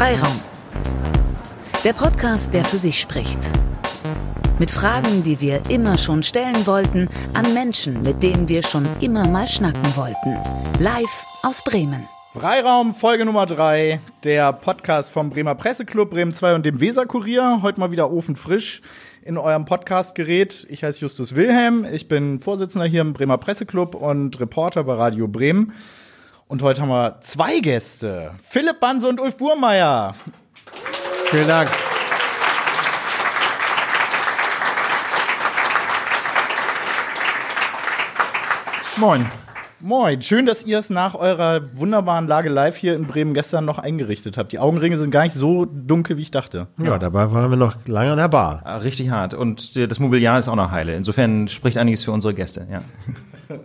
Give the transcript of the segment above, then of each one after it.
Freiraum. Der Podcast, der für sich spricht. Mit Fragen, die wir immer schon stellen wollten, an Menschen, mit denen wir schon immer mal schnacken wollten. Live aus Bremen. Freiraum, Folge Nummer 3, der Podcast vom Bremer Presseclub, Bremen 2 und dem Weserkurier. Heute mal wieder ofenfrisch in eurem Podcastgerät. Ich heiße Justus Wilhelm, ich bin Vorsitzender hier im Bremer Presseclub und Reporter bei Radio Bremen. Und heute haben wir zwei Gäste, Philipp Banse und Ulf Burmeier. Vielen Dank. Moin. Moin, schön, dass ihr es nach eurer wunderbaren Lage live hier in Bremen gestern noch eingerichtet habt. Die Augenringe sind gar nicht so dunkel, wie ich dachte. Ja, dabei waren wir noch lange an der Bar. Ah, Richtig hart. Und das Mobiliar ist auch noch heile. Insofern spricht einiges für unsere Gäste, ja.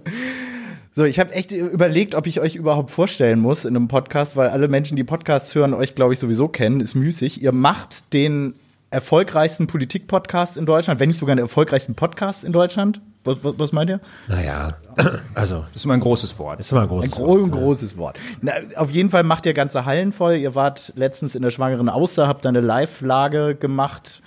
So, ich habe echt überlegt, ob ich euch überhaupt vorstellen muss in einem Podcast, weil alle Menschen, die Podcasts hören, euch, glaube ich, sowieso kennen, ist müßig. Ihr macht den erfolgreichsten Politik-Podcast in Deutschland, wenn nicht sogar den erfolgreichsten Podcast in Deutschland. Was, was, was meint ihr? Naja, also, Das ist immer ein großes Wort. ist immer ein Ein großes gro Wort, ein großes Wort. Na, auf jeden Fall macht ihr ganze Hallen voll. Ihr wart letztens in der Schwangeren Auster, habt da eine Live-Lage gemacht.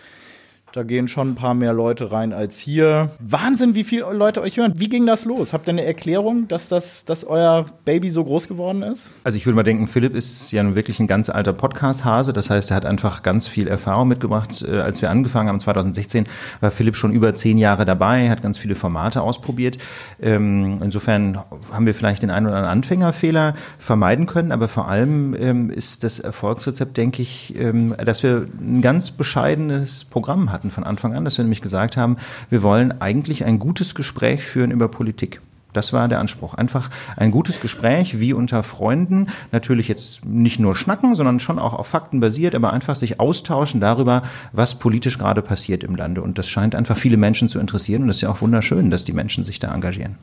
Da gehen schon ein paar mehr Leute rein als hier. Wahnsinn, wie viele Leute euch hören. Wie ging das los? Habt ihr eine Erklärung, dass, das, dass euer Baby so groß geworden ist? Also ich würde mal denken, Philipp ist ja nun wirklich ein ganz alter Podcast-Hase. Das heißt, er hat einfach ganz viel Erfahrung mitgebracht. Äh, Als wir angefangen haben, 2016, war Philipp schon über zehn Jahre dabei, hat ganz viele Formate ausprobiert. Ähm, Insofern haben wir vielleicht den einen oder anderen Anfängerfehler vermeiden können. Aber vor allem ähm, ist das Erfolgsrezept, denke ich, ähm, dass wir ein ganz bescheidenes Programm hatten von Anfang an, dass wir nämlich gesagt haben, wir wollen eigentlich ein gutes Gespräch führen über Politik. Das war der Anspruch. Einfach ein gutes Gespräch wie unter Freunden. Natürlich jetzt nicht nur schnacken, sondern schon auch auf Fakten basiert, aber einfach sich austauschen darüber, was politisch gerade passiert im Lande. Und das scheint einfach viele Menschen zu interessieren. Und es ist ja auch wunderschön, dass die Menschen sich da engagieren.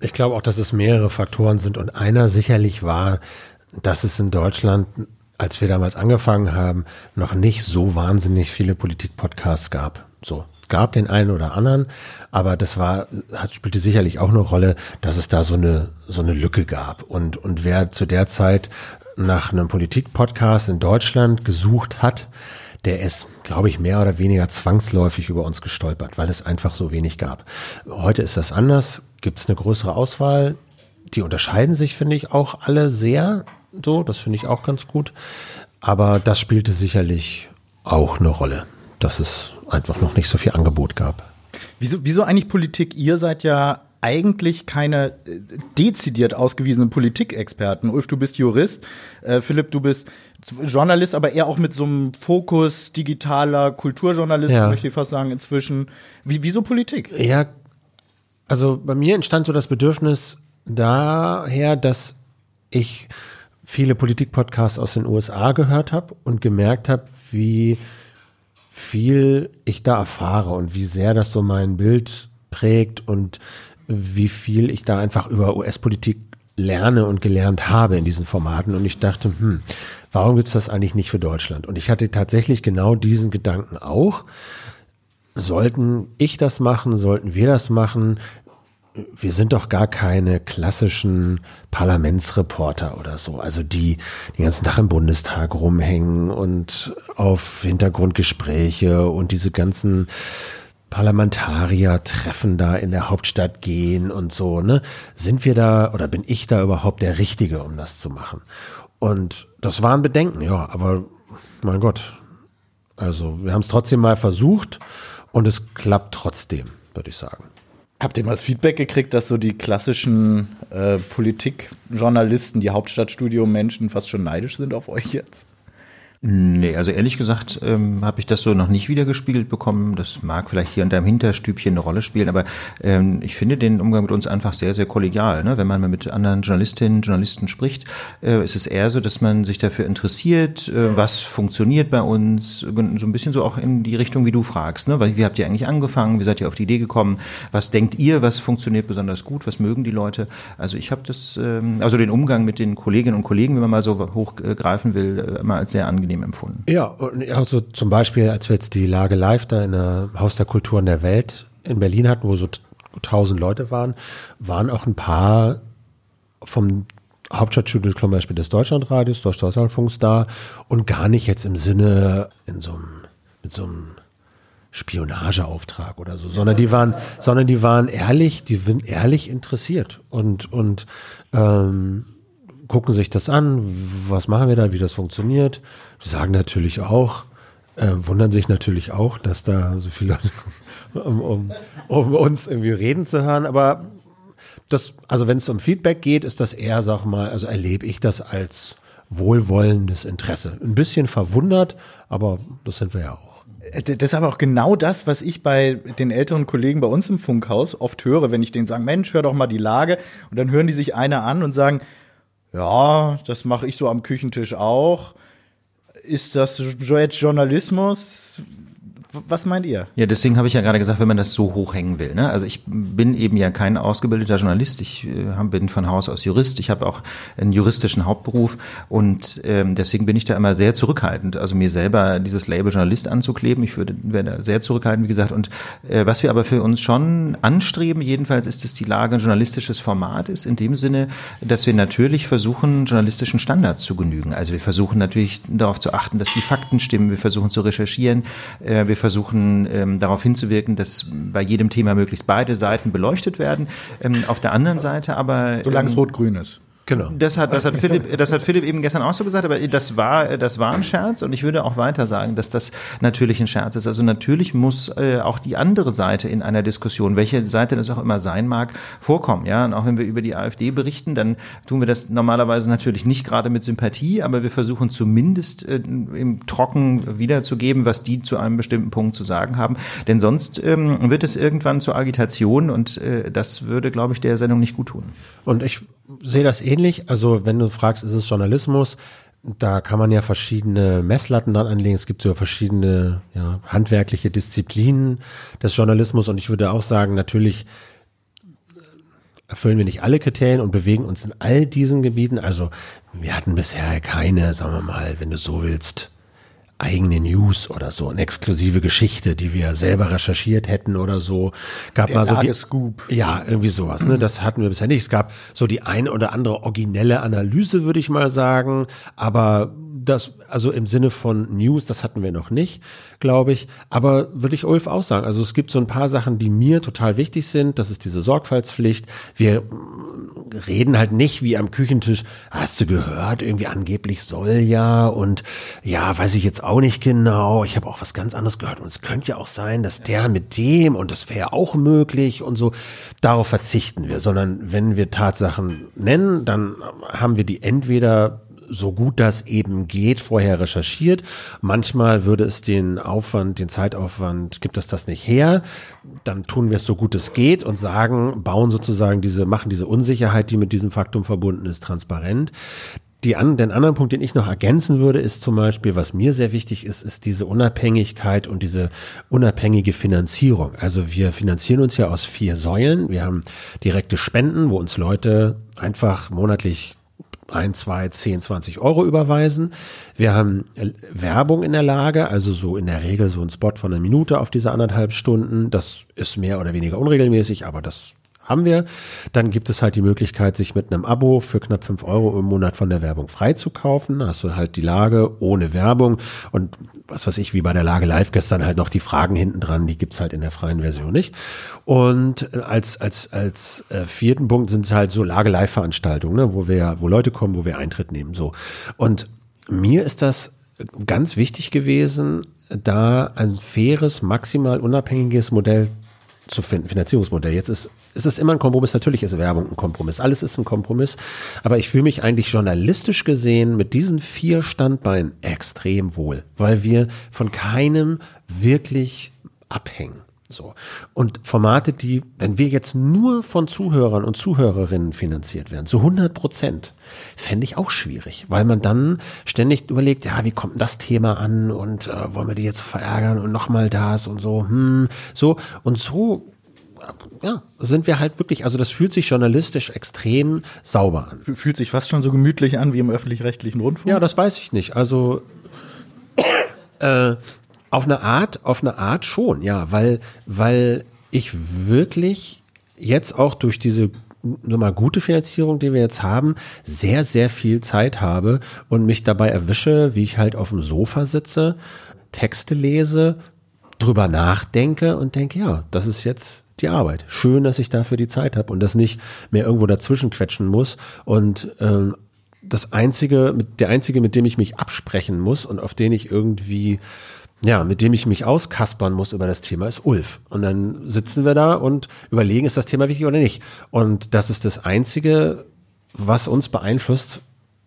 Ich glaube auch, dass es mehrere Faktoren sind und einer sicherlich war, dass es in Deutschland, als wir damals angefangen haben, noch nicht so wahnsinnig viele Politik-Podcasts gab. So. Gab den einen oder anderen, aber das war, hat, spielte sicherlich auch eine Rolle, dass es da so eine, so eine Lücke gab. Und, und wer zu der Zeit nach einem Politik-Podcast in Deutschland gesucht hat, der ist, glaube ich, mehr oder weniger zwangsläufig über uns gestolpert, weil es einfach so wenig gab. Heute ist das anders, gibt es eine größere Auswahl. Die unterscheiden sich, finde ich, auch alle sehr. So, das finde ich auch ganz gut. Aber das spielte sicherlich auch eine Rolle, dass es einfach noch nicht so viel Angebot gab. Wieso, wieso eigentlich Politik? Ihr seid ja eigentlich keine äh, dezidiert ausgewiesenen Politikexperten. Ulf, du bist Jurist. Äh, Philipp, du bist Journalist, aber eher auch mit so einem Fokus digitaler Kulturjournalist, Ja. möchte ich fast sagen, inzwischen. Wie, wieso Politik? Ja, also bei mir entstand so das Bedürfnis daher, dass ich viele Politik-Podcasts aus den USA gehört habe und gemerkt habe, wie viel ich da erfahre und wie sehr das so mein Bild prägt und wie viel ich da einfach über US-Politik lerne und gelernt habe in diesen Formaten. Und ich dachte, hm, warum gibt's das eigentlich nicht für Deutschland? Und ich hatte tatsächlich genau diesen Gedanken auch. Sollten ich das machen? Sollten wir das machen? Wir sind doch gar keine klassischen Parlamentsreporter oder so, also die den ganzen Tag im Bundestag rumhängen und auf Hintergrundgespräche und diese ganzen Parlamentarier-Treffen da in der Hauptstadt gehen und so, ne? Sind wir da oder bin ich da überhaupt der Richtige, um das zu machen? Und das waren Bedenken, ja, aber mein Gott, also wir haben es trotzdem mal versucht und es klappt trotzdem, würde ich sagen. Habt ihr mal das Feedback gekriegt, dass so die klassischen äh, Politikjournalisten, die Hauptstadtstudio-Menschen fast schon neidisch sind auf euch jetzt? Nee, also ehrlich gesagt ähm, habe ich das so noch nicht wiedergespiegelt bekommen. Das mag vielleicht hier und da im Hinterstübchen eine Rolle spielen, aber ähm, ich finde den Umgang mit uns einfach sehr, sehr kollegial. Ne? Wenn man mit anderen Journalistinnen, Journalisten spricht, äh, ist es eher so, dass man sich dafür interessiert, äh, was funktioniert bei uns, so ein bisschen so auch in die Richtung, wie du fragst. Ne? Wie habt ihr eigentlich angefangen? Wie seid ihr auf die Idee gekommen? Was denkt ihr, was funktioniert besonders gut? Was mögen die Leute? Also ich habe das, ähm, also den Umgang mit den Kolleginnen und Kollegen, wenn man mal so hochgreifen will, äh, immer als sehr angenehm empfunden. Ja, und also zum Beispiel, als wir jetzt die Lage live da in der Haus der Kulturen der Welt in Berlin hatten, wo so tausend Leute waren, waren auch ein paar vom Hauptstadtstudio zum Beispiel des Deutschlandradios, Deutschlandfunks da und gar nicht jetzt im Sinne in so einem, mit so einem Spionageauftrag oder so, sondern die waren, sondern die waren ehrlich, die sind ehrlich interessiert und und ähm, gucken sich das an, was machen wir da, wie das funktioniert. Die sagen natürlich auch, äh, wundern sich natürlich auch, dass da so viele Leute um, um, um uns irgendwie reden zu hören, aber das, also wenn es um Feedback geht, ist das eher, sag mal, also erlebe ich das als wohlwollendes Interesse. Ein bisschen verwundert, aber das sind wir ja auch. Äh, das ist aber auch genau das, was ich bei den älteren Kollegen bei uns im Funkhaus oft höre, wenn ich denen sage, Mensch, hör doch mal die Lage. Und dann hören die sich einer an und sagen, ja, das mache ich so am Küchentisch auch. Ist das jetzt Journalismus? Was meint ihr? Ja, deswegen habe ich ja gerade gesagt, wenn man das so hochhängen will. Ne? Also ich bin eben ja kein ausgebildeter Journalist. Ich äh, bin von Haus aus Jurist. Ich habe auch einen juristischen Hauptberuf und ähm, deswegen bin ich da immer sehr zurückhaltend. Also mir selber dieses Label Journalist anzukleben, ich würde wäre da sehr zurückhaltend, wie gesagt. Und äh, was wir aber für uns schon anstreben, jedenfalls ist, dass die Lage ein journalistisches Format ist, in dem Sinne, dass wir natürlich versuchen, journalistischen Standards zu genügen. Also wir versuchen natürlich darauf zu achten, dass die Fakten stimmen. Wir versuchen zu recherchieren. Äh, wir versuchen ähm, darauf hinzuwirken, dass bei jedem Thema möglichst beide Seiten beleuchtet werden. Ähm, auf der anderen Seite aber. Solange es rot-grün ist. Genau. Das hat, das hat Philipp, das hat Philipp eben gestern auch so gesagt, aber das war, das war ein Scherz und ich würde auch weiter sagen, dass das natürlich ein Scherz ist. Also natürlich muss äh, auch die andere Seite in einer Diskussion, welche Seite das auch immer sein mag, vorkommen. Ja, und auch wenn wir über die AfD berichten, dann tun wir das normalerweise natürlich nicht gerade mit Sympathie, aber wir versuchen zumindest äh, im Trocken wiederzugeben, was die zu einem bestimmten Punkt zu sagen haben. Denn sonst ähm, wird es irgendwann zur Agitation und äh, das würde, glaube ich, der Sendung nicht gut tun. Und ich sehe das ähnlich. Also wenn du fragst, ist es Journalismus, da kann man ja verschiedene Messlatten dran anlegen. Es gibt so verschiedene ja, handwerkliche Disziplinen des Journalismus und ich würde auch sagen, natürlich erfüllen wir nicht alle Kriterien und bewegen uns in all diesen Gebieten. Also wir hatten bisher keine, sagen wir mal, wenn du so willst, eigene News oder so, eine exklusive Geschichte, die wir selber recherchiert hätten oder so. Gab Der mal so die Scoop. Ja, irgendwie sowas, ne? Das hatten wir bisher nicht. Es gab so die eine oder andere originelle Analyse, würde ich mal sagen, aber das, also im Sinne von News, das hatten wir noch nicht, glaube ich. Aber würde ich Ulf auch sagen. Also es gibt so ein paar Sachen, die mir total wichtig sind. Das ist diese Sorgfaltspflicht. Wir reden halt nicht wie am Küchentisch. Hast du gehört? Irgendwie angeblich soll ja und ja, weiß ich jetzt auch nicht genau. Ich habe auch was ganz anderes gehört und es könnte ja auch sein, dass der mit dem und das wäre auch möglich und so. Darauf verzichten wir, sondern wenn wir Tatsachen nennen, dann haben wir die entweder so gut das eben geht, vorher recherchiert. Manchmal würde es den Aufwand, den Zeitaufwand, gibt es das nicht her. Dann tun wir es so gut es geht und sagen, bauen sozusagen diese, machen diese Unsicherheit, die mit diesem Faktum verbunden ist, transparent. Die an, den anderen Punkt, den ich noch ergänzen würde, ist zum Beispiel, was mir sehr wichtig ist, ist diese Unabhängigkeit und diese unabhängige Finanzierung. Also wir finanzieren uns ja aus vier Säulen. Wir haben direkte Spenden, wo uns Leute einfach monatlich ein, zwei, zehn, zwanzig Euro überweisen. Wir haben Werbung in der Lage, also so in der Regel so ein Spot von einer Minute auf diese anderthalb Stunden. Das ist mehr oder weniger unregelmäßig, aber das haben wir. Dann gibt es halt die Möglichkeit, sich mit einem Abo für knapp fünf Euro im Monat von der Werbung freizukaufen. Da hast du halt die Lage ohne Werbung und was weiß ich, wie bei der Lage live gestern halt noch die Fragen hinten dran, die gibt's halt in der freien Version nicht. Und als, als, als äh, vierten Punkt sind es halt so Lage live Veranstaltungen, ne, wo wir, wo Leute kommen, wo wir Eintritt nehmen, so. Und mir ist das ganz wichtig gewesen, da ein faires, maximal unabhängiges Modell zu finden, Finanzierungsmodell. Jetzt ist, ist es immer ein Kompromiss. Natürlich ist Werbung ein Kompromiss. Alles ist ein Kompromiss. Aber ich fühle mich eigentlich journalistisch gesehen mit diesen vier Standbeinen extrem wohl, weil wir von keinem wirklich abhängen. So. Und Formate, die, wenn wir jetzt nur von Zuhörern und Zuhörerinnen finanziert werden, zu 100 Prozent, fände ich auch schwierig, weil man dann ständig überlegt, ja, wie kommt das Thema an und äh, wollen wir die jetzt verärgern und nochmal das und so, hm, so. Und so ja, sind wir halt wirklich, also das fühlt sich journalistisch extrem sauber an. Fühlt sich fast schon so gemütlich an wie im öffentlich-rechtlichen Rundfunk? Ja, das weiß ich nicht. Also äh, auf eine Art, auf eine Art schon, ja, weil, weil ich wirklich jetzt auch durch diese nochmal gute Finanzierung, die wir jetzt haben, sehr, sehr viel Zeit habe und mich dabei erwische, wie ich halt auf dem Sofa sitze, Texte lese, drüber nachdenke und denke, ja, das ist jetzt die Arbeit. Schön, dass ich dafür die Zeit habe und das nicht mehr irgendwo dazwischen quetschen muss und ähm, das einzige, der einzige, mit dem ich mich absprechen muss und auf den ich irgendwie ja, mit dem ich mich auskaspern muss über das Thema, ist Ulf. Und dann sitzen wir da und überlegen, ist das Thema wichtig oder nicht. Und das ist das Einzige, was uns beeinflusst.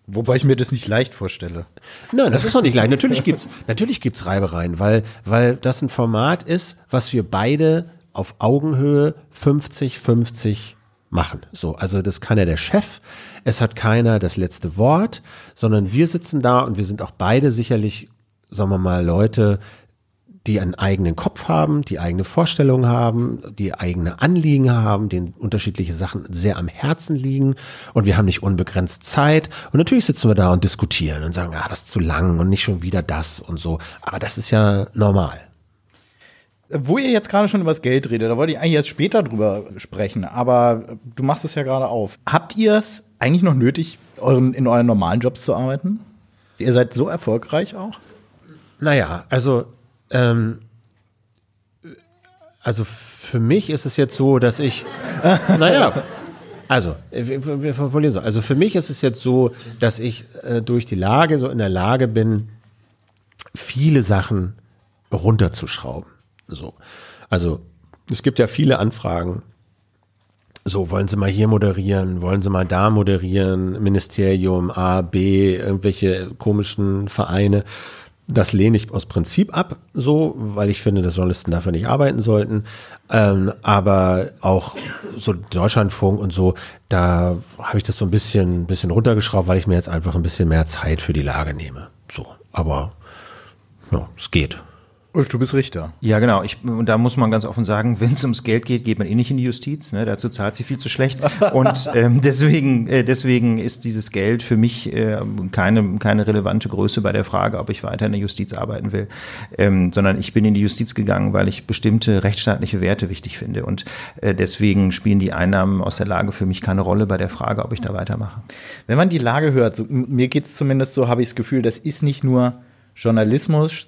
Wobei ich mir das nicht leicht vorstelle. Nein, das ist auch nicht leicht. Natürlich gibt's, natürlich gibt's Reibereien, weil, weil das ein Format ist, was wir beide auf Augenhöhe 50-50 machen. So, also das kann ja der Chef. Es hat keiner das letzte Wort, sondern wir sitzen da und wir sind auch beide sicherlich sagen wir mal, Leute, die einen eigenen Kopf haben, die eigene Vorstellungen haben, die eigene Anliegen haben, denen unterschiedliche Sachen sehr am Herzen liegen und wir haben nicht unbegrenzt Zeit und natürlich sitzen wir da und diskutieren und sagen, ah, das ist zu lang und nicht schon wieder das und so, aber das ist ja normal. Wo ihr jetzt gerade schon über das Geld redet, da wollte ich eigentlich erst später drüber sprechen, aber du machst es ja gerade auf. Habt ihr es eigentlich noch nötig, euren, in euren normalen Jobs zu arbeiten? Ihr seid so erfolgreich auch? Naja, also, ähm, also für mich ist es jetzt so, dass ich, naja, also, wir, wir formulieren so. Also für mich ist es jetzt so, dass ich äh, durch die Lage so in der Lage bin, viele Sachen runterzuschrauben. So. Also, es gibt ja viele Anfragen. So, wollen Sie mal hier moderieren? Wollen Sie mal da moderieren? Ministerium A, B, irgendwelche komischen Vereine. Das lehne ich aus Prinzip ab, so, weil ich finde, dass Journalisten dafür nicht arbeiten sollten. Ähm, aber auch so Deutschlandfunk und so, da habe ich das so ein bisschen, bisschen runtergeschraubt, weil ich mir jetzt einfach ein bisschen mehr Zeit für die Lage nehme. So, aber ja, es geht. Du bist Richter. Ja, genau. Ich, und da muss man ganz offen sagen, wenn es ums Geld geht, geht man eh nicht in die Justiz. Ne? Dazu zahlt sie viel zu schlecht. Und ähm, deswegen, äh, deswegen ist dieses Geld für mich äh, keine, keine relevante Größe bei der Frage, ob ich weiter in der Justiz arbeiten will. Ähm, sondern ich bin in die Justiz gegangen, weil ich bestimmte rechtsstaatliche Werte wichtig finde. Und äh, deswegen spielen die Einnahmen aus der Lage für mich keine Rolle bei der Frage, ob ich da weitermache. Wenn man die Lage hört, so, mir geht es zumindest so, habe ich das Gefühl, das ist nicht nur Journalismus,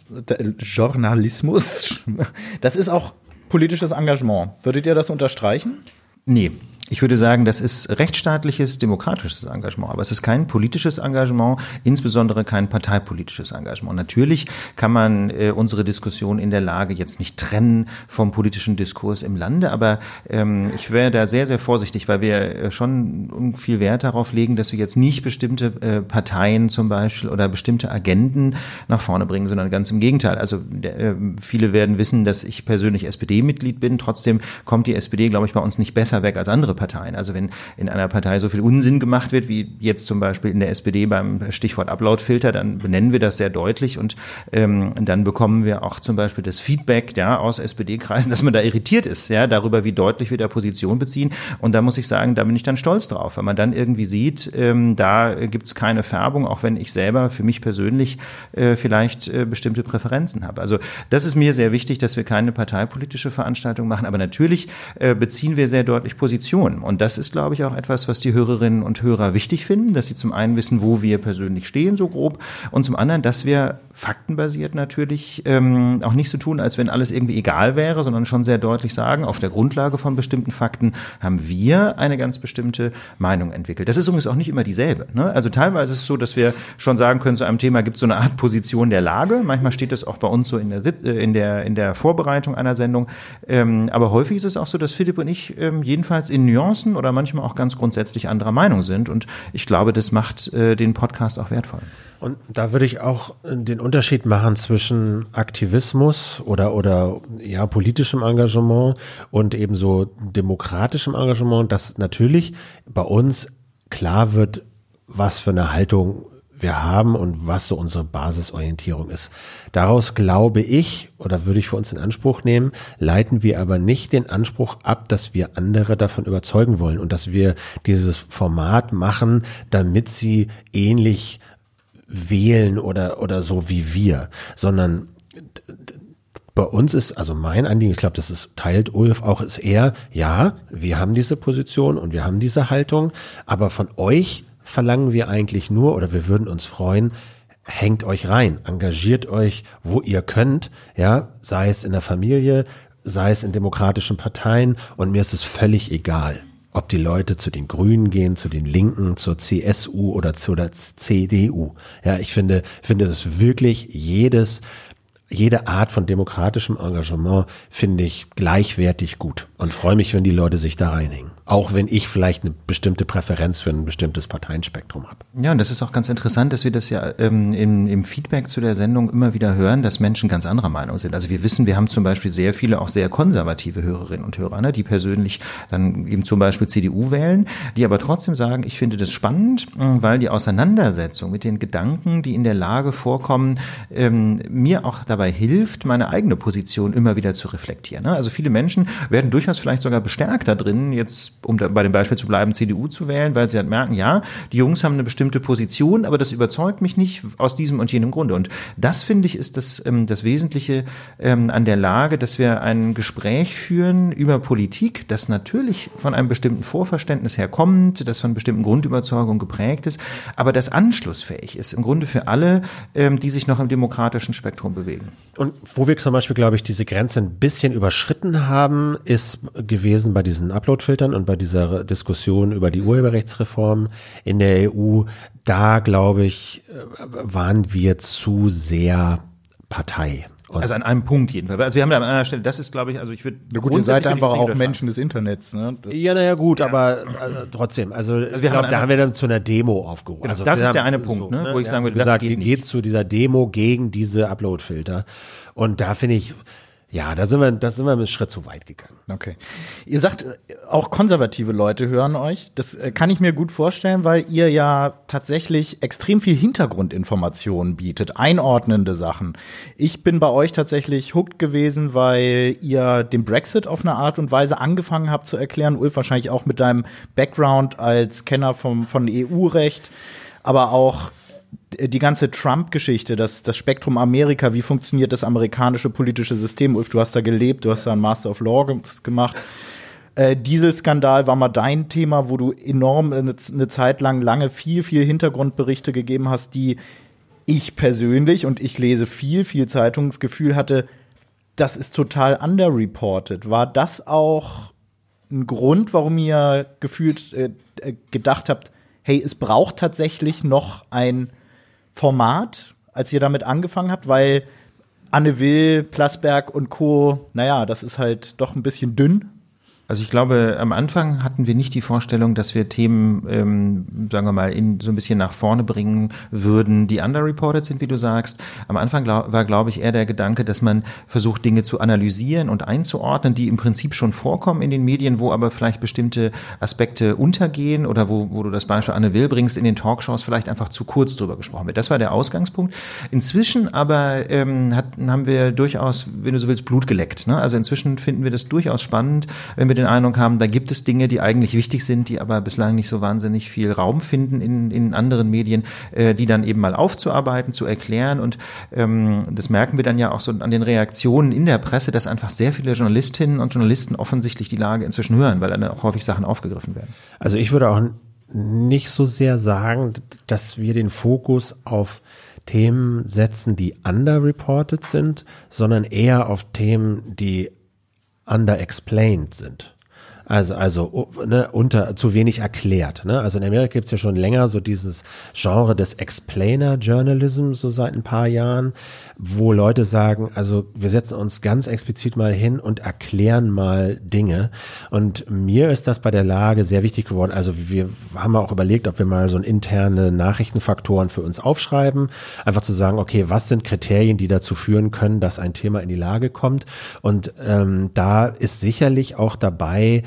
Journalismus, das ist auch politisches Engagement. Würdet ihr das unterstreichen? Nee, ich würde sagen, das ist rechtsstaatliches, demokratisches Engagement, aber es ist kein politisches Engagement, insbesondere kein parteipolitisches Engagement. Natürlich kann man äh, unsere Diskussion in der Lage jetzt nicht trennen vom politischen Diskurs im Lande, aber ähm, ich wäre da sehr, sehr vorsichtig, weil wir äh, schon viel Wert darauf legen, dass wir jetzt nicht bestimmte äh, Parteien zum Beispiel oder bestimmte Agenden nach vorne bringen, sondern ganz im Gegenteil. Also äh, viele werden wissen, dass ich persönlich SPD-Mitglied bin. Trotzdem kommt die SPD, glaube ich, bei uns nicht besser weg als andere Parteien. Also wenn in einer Partei so viel Unsinn gemacht wird, wie jetzt zum Beispiel in der SPD beim Stichwort Uploadfilter, dann benennen wir das sehr deutlich und ähm, dann bekommen wir auch zum Beispiel das Feedback ja, aus SPD-Kreisen, dass man da irritiert ist, ja, darüber, wie deutlich wir da Position beziehen. Und da muss ich sagen, da bin ich dann stolz drauf, wenn man dann irgendwie sieht, ähm, da gibt's keine Färbung, auch wenn ich selber für mich persönlich äh, vielleicht äh, bestimmte Präferenzen habe. Also das ist mir sehr wichtig, dass wir keine parteipolitische Veranstaltung machen, aber natürlich äh, beziehen wir sehr deutlich Position. Kommunikation. Und das ist, glaube ich, auch etwas, was die Hörerinnen und Hörer wichtig finden, dass sie zum einen wissen, wo wir persönlich stehen, so grob, und zum anderen, dass wir faktenbasiert natürlich ähm, auch nicht so tun, als wenn alles irgendwie egal wäre, sondern schon sehr deutlich sagen, auf der Grundlage von bestimmten Fakten haben wir eine ganz bestimmte Meinung entwickelt. Das ist übrigens auch nicht immer dieselbe. Ne? Also teilweise ist es so, dass wir schon sagen können, zu einem Thema gibt es so eine Art Position der Lage. Manchmal steht das auch bei uns so in der, äh, in der, in der Vorbereitung einer Sendung. Ähm, aber häufig ist es auch so, dass Philipp und ich ähm, jedenfalls in Nuancen oder manchmal auch ganz grundsätzlich anderer Meinung sind. Und ich glaube, das macht äh, den Podcast auch wertvoll. Und da würde ich auch äh, den Unterschied machen zwischen Aktivismus oder, oder ja, politischem Engagement und eben so demokratischem Engagement, dass natürlich bei uns klar wird, was für eine Haltung wir haben und was so unsere Basisorientierung ist. Daraus glaube ich oder würde ich für uns in Anspruch nehmen, leiten wir aber nicht den Anspruch ab, dass wir andere davon überzeugen wollen und dass wir dieses Format machen, damit sie ähnlich wählen oder, oder so wie wir, sondern bei uns ist, also mein Anliegen, ich glaube, das ist, teilt Ulf auch, ist eher, ja, wir haben diese Position und wir haben diese Haltung, aber von euch verlangen wir eigentlich nur, oder wir würden uns freuen, hängt euch rein, engagiert euch, wo ihr könnt, ja, sei es in der Familie, sei es in demokratischen Parteien und mir ist es völlig egal, ob die Leute zu den Grünen gehen, zu den Linken, zur CSU oder zu der CDU. Ja, ich finde, finde das wirklich jedes jede Art von demokratischem Engagement finde ich gleichwertig gut und freue mich, wenn die Leute sich da reinhängen. Auch wenn ich vielleicht eine bestimmte Präferenz für ein bestimmtes Parteienspektrum habe. Ja, und das ist auch ganz interessant, dass wir das ja ähm, im, im Feedback zu der Sendung immer wieder hören, dass Menschen ganz anderer Meinung sind. Also wir wissen, wir haben zum Beispiel sehr viele auch sehr konservative Hörerinnen und Hörer, ne, die persönlich dann eben zum Beispiel CDU wählen, die aber trotzdem sagen, ich finde das spannend, weil die Auseinandersetzung mit den Gedanken, die in der Lage vorkommen, ähm, mir auch dabei hilft, meine eigene Position immer wieder zu reflektieren. Ne? Also viele Menschen werden durchaus vielleicht sogar bestärkt da drin, jetzt um da bei dem Beispiel zu bleiben, CDU zu wählen, weil sie halt merken, ja, die Jungs haben eine bestimmte Position, aber das überzeugt mich nicht aus diesem und jenem Grunde. Und das finde ich ist das, ähm, das Wesentliche ähm, an der Lage, dass wir ein Gespräch führen über Politik, das natürlich von einem bestimmten Vorverständnis herkommt, das von bestimmten Grundüberzeugungen geprägt ist, aber das anschlussfähig ist, im Grunde für alle, ähm, die sich noch im demokratischen Spektrum bewegen. Und wo wir zum Beispiel, glaube ich, diese Grenze ein bisschen überschritten haben, ist gewesen bei diesen Uploadfiltern und bei dieser Diskussion über die Urheberrechtsreform in der EU, da glaube ich, äh, waren wir zu sehr Partei. Und also an einem Punkt jedenfalls. Also wir haben da an einer Stelle, das ist, glaube ich, also ich würde. Ja gut, ihr seid einfach auch Menschen des Internets, ne? Das ja, naja, gut, ja. aber äh, trotzdem. Also, also wir glaub, haben da haben wir dann zu einer Demo aufgerufen. Genau, also das ist der eine Punkt, so, ne, wo ich sagen würde, das geht, geht zu dieser Demo gegen diese Upload-Filter. Und da finde ich, ja, da sind wir, da sind wir einen Schritt zu weit gegangen. Okay. Ihr sagt, auch konservative Leute hören euch. Das äh, kann ich mir gut vorstellen, weil ihr ja tatsächlich extrem viel Hintergrundinformationen bietet, einordnende Sachen. Ich bin bei euch tatsächlich hooked gewesen, weil ihr den Brexit auf eine Art und Weise angefangen habt zu erklären. Ulf, wahrscheinlich auch mit deinem Background als Kenner vom, von EU-Recht aber auch die ganze Trump-Geschichte, das, das Spektrum Amerika, wie funktioniert das amerikanische politische System? Ulf, du hast da gelebt, du hast da einen Master of Law gemacht. Äh, Dieselskandal war mal dein Thema, wo du enorm eine, eine Zeit lang lange viel, viel Hintergrundberichte gegeben hast, die ich persönlich und ich lese viel, viel Zeitungsgefühl hatte, das ist total underreported. War das auch ein Grund, warum ihr gefühlt äh, äh gedacht habt, hey, es braucht tatsächlich noch ein Format, als ihr damit angefangen habt, weil Anne Will, Plasberg und Co., naja, das ist halt doch ein bisschen dünn. Also ich glaube, am Anfang hatten wir nicht die Vorstellung, dass wir Themen, ähm, sagen wir mal, in, so ein bisschen nach vorne bringen würden, die underreported sind, wie du sagst. Am Anfang glaub, war, glaube ich, eher der Gedanke, dass man versucht, Dinge zu analysieren und einzuordnen, die im Prinzip schon vorkommen in den Medien, wo aber vielleicht bestimmte Aspekte untergehen oder wo, wo du das Beispiel Anne Will bringst, in den Talkshows vielleicht einfach zu kurz drüber gesprochen wird. Das war der Ausgangspunkt. Inzwischen aber ähm, hat, haben wir durchaus, wenn du so willst, Blut geleckt. Ne? Also inzwischen finden wir das durchaus spannend, wenn wir den Eindruck haben, da gibt es Dinge, die eigentlich wichtig sind, die aber bislang nicht so wahnsinnig viel Raum finden in, in anderen Medien, äh, die dann eben mal aufzuarbeiten, zu erklären. Und ähm, das merken wir dann ja auch so an den Reaktionen in der Presse, dass einfach sehr viele Journalistinnen und Journalisten offensichtlich die Lage inzwischen hören, weil dann auch häufig Sachen aufgegriffen werden. Also ich würde auch nicht so sehr sagen, dass wir den Fokus auf Themen setzen, die underreported sind, sondern eher auf Themen, die underexplained sind. Also, also ne, unter zu wenig erklärt. Ne? Also in Amerika gibt's ja schon länger so dieses Genre des Explainer Journalism, so seit ein paar Jahren, wo Leute sagen, also wir setzen uns ganz explizit mal hin und erklären mal Dinge. Und mir ist das bei der Lage sehr wichtig geworden. Also wir haben auch überlegt, ob wir mal so interne Nachrichtenfaktoren für uns aufschreiben. Einfach zu sagen, okay, was sind Kriterien, die dazu führen können, dass ein Thema in die Lage kommt? Und ähm, da ist sicherlich auch dabei,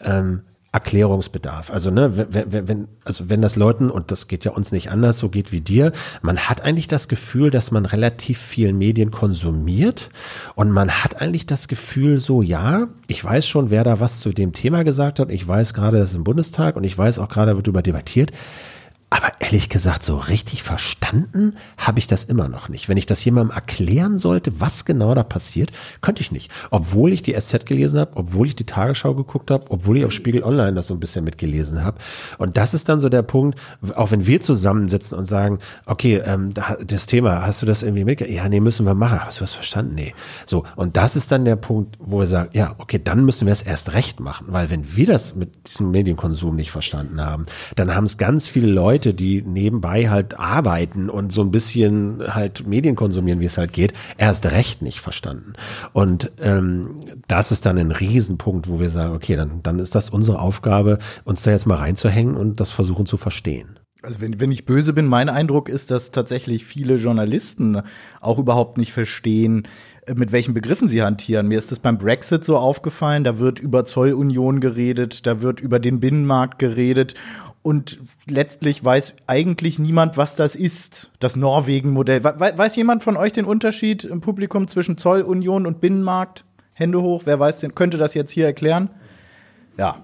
ähm, Erklärungsbedarf. Also ne, wenn, wenn, also wenn das Leuten und das geht ja uns nicht anders, so geht wie dir, man hat eigentlich das Gefühl, dass man relativ viel Medien konsumiert und man hat eigentlich das Gefühl, so ja, ich weiß schon, wer da was zu dem Thema gesagt hat, ich weiß gerade, das ist im Bundestag und ich weiß auch gerade, wird darüber debattiert. Aber ehrlich gesagt, so richtig verstanden habe ich das immer noch nicht. Wenn ich das jemandem erklären sollte, was genau da passiert, könnte ich nicht. Obwohl ich die SZ gelesen habe, obwohl ich die Tagesschau geguckt habe, obwohl ich auf Spiegel Online das so ein bisschen mitgelesen habe. Und das ist dann so der Punkt, auch wenn wir zusammensitzen und sagen, okay, ähm, das Thema, hast du das irgendwie mitgekriegt? Ja, nee, müssen wir machen. Hast du das verstanden? Nee. So, und das ist dann der Punkt, wo wir sagen, ja, okay, dann müssen wir es erst recht machen. Weil wenn wir das mit diesem Medienkonsum nicht verstanden haben, dann haben es ganz viele Leute, die nebenbei halt arbeiten und so ein bisschen halt Medien konsumieren, wie es halt geht, erst recht nicht verstanden. Und ähm, das ist dann ein Riesenpunkt, wo wir sagen, okay, dann, dann ist das unsere Aufgabe, uns da jetzt mal reinzuhängen und das versuchen zu verstehen. Also wenn, wenn ich böse bin, mein Eindruck ist, dass tatsächlich viele Journalisten auch überhaupt nicht verstehen, äh, mit welchen Begriffen sie hantieren. Mir ist das beim Brexit so aufgefallen, da wird über Zollunion geredet, da wird über den Binnenmarkt geredet und letztlich weiß eigentlich niemand, was das ist, das Norwegen-Modell. Weiß jemand von euch den Unterschied im Publikum zwischen Zollunion und Binnenmarkt? Hände hoch, wer weiß denn, könnte das jetzt hier erklären? Ja,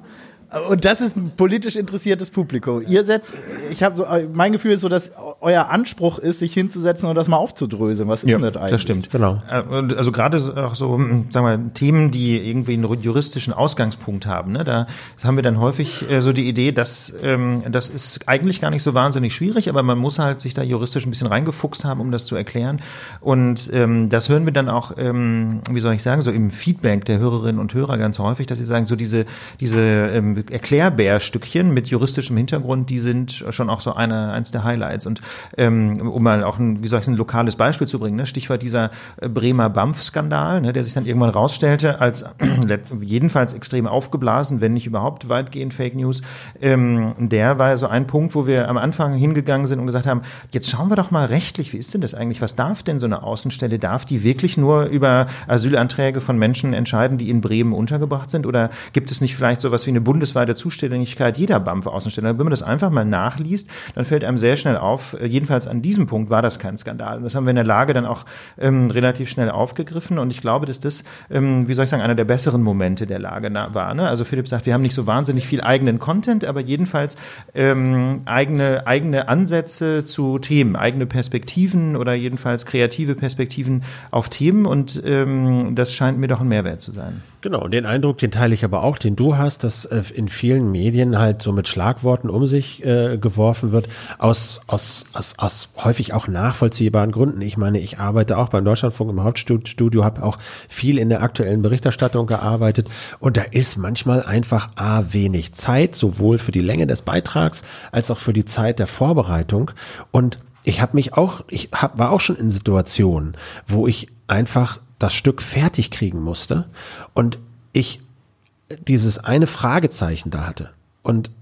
und das ist ein politisch interessiertes Publikum. Ihr setzt, ich habe so, mein Gefühl ist so, dass euer Anspruch ist, sich hinzusetzen und das mal aufzudröseln. Was ist ja, das eigentlich? Das stimmt, genau. Äh, also gerade auch so, hm, sagen wir, Themen, die irgendwie einen juristischen Ausgangspunkt haben, ne, da haben wir dann häufig äh, so die Idee, dass ähm, das ist eigentlich gar nicht so wahnsinnig schwierig, aber man muss halt sich da juristisch ein bisschen reingefuchst haben, um das zu erklären. Und ähm, das hören wir dann auch, ähm, wie soll ich sagen, so im Feedback der Hörerinnen und Hörer ganz häufig, dass sie sagen, so diese diese ähm, Erklärbärstückchen mit juristischem Hintergrund, die sind schon auch so eine, eins der Highlights. Und ähm, um mal auch ein, wie soll ich ein lokales Beispiel zu bringen, ne? Stichwort dieser äh, Bremer BAMF-Skandal, ne? der sich dann irgendwann rausstellte als jedenfalls extrem aufgeblasen, wenn nicht überhaupt weitgehend Fake News. Ähm, der war so ein Punkt, wo wir am Anfang hingegangen sind und gesagt haben, jetzt schauen wir doch mal rechtlich, wie ist denn das eigentlich? Was darf denn so eine Außenstelle? Darf die wirklich nur über Asylanträge von Menschen entscheiden, die in Bremen untergebracht sind? Oder gibt es nicht vielleicht sowas wie eine Bundes bundesweite Zuständigkeit jeder BAMF-Außenstelle. Wenn man das einfach mal nachliest, dann fällt einem sehr schnell auf, äh, jedenfalls an diesem Punkt war das kein Skandal. Und das haben wir in der Lage dann auch ähm, relativ schnell aufgegriffen. Und ich glaube, dass das, ähm, wie soll ich sagen, einer der besseren Momente der Lage war. Ne? Also Philipp sagt, wir haben nicht so wahnsinnig viel eigenen Content, aber jedenfalls ähm, eigene, eigene Ansätze zu Themen, eigene Perspektiven oder jedenfalls kreative Perspektiven auf Themen. Und ähm, das scheint mir doch ein Mehrwert zu sein. Genau, den Eindruck, den teile ich aber auch, den du hast, dass äh, in vielen Medien halt so mit Schlagworten um sich äh, geworfen wird, aus, aus, aus, aus häufig auch nachvollziehbaren Gründen. Ich meine, ich arbeite auch beim Deutschlandfunk im Hauptstudio, habe auch viel in der aktuellen Berichterstattung gearbeitet und da ist manchmal einfach A, wenig Zeit, sowohl für die Länge des Beitrags als auch für die Zeit der Vorbereitung und ich habe mich auch, ich hab, war auch schon in Situationen, wo ich einfach das Stück fertig kriegen musste und ich dieses eine Fragezeichen da hatte. Und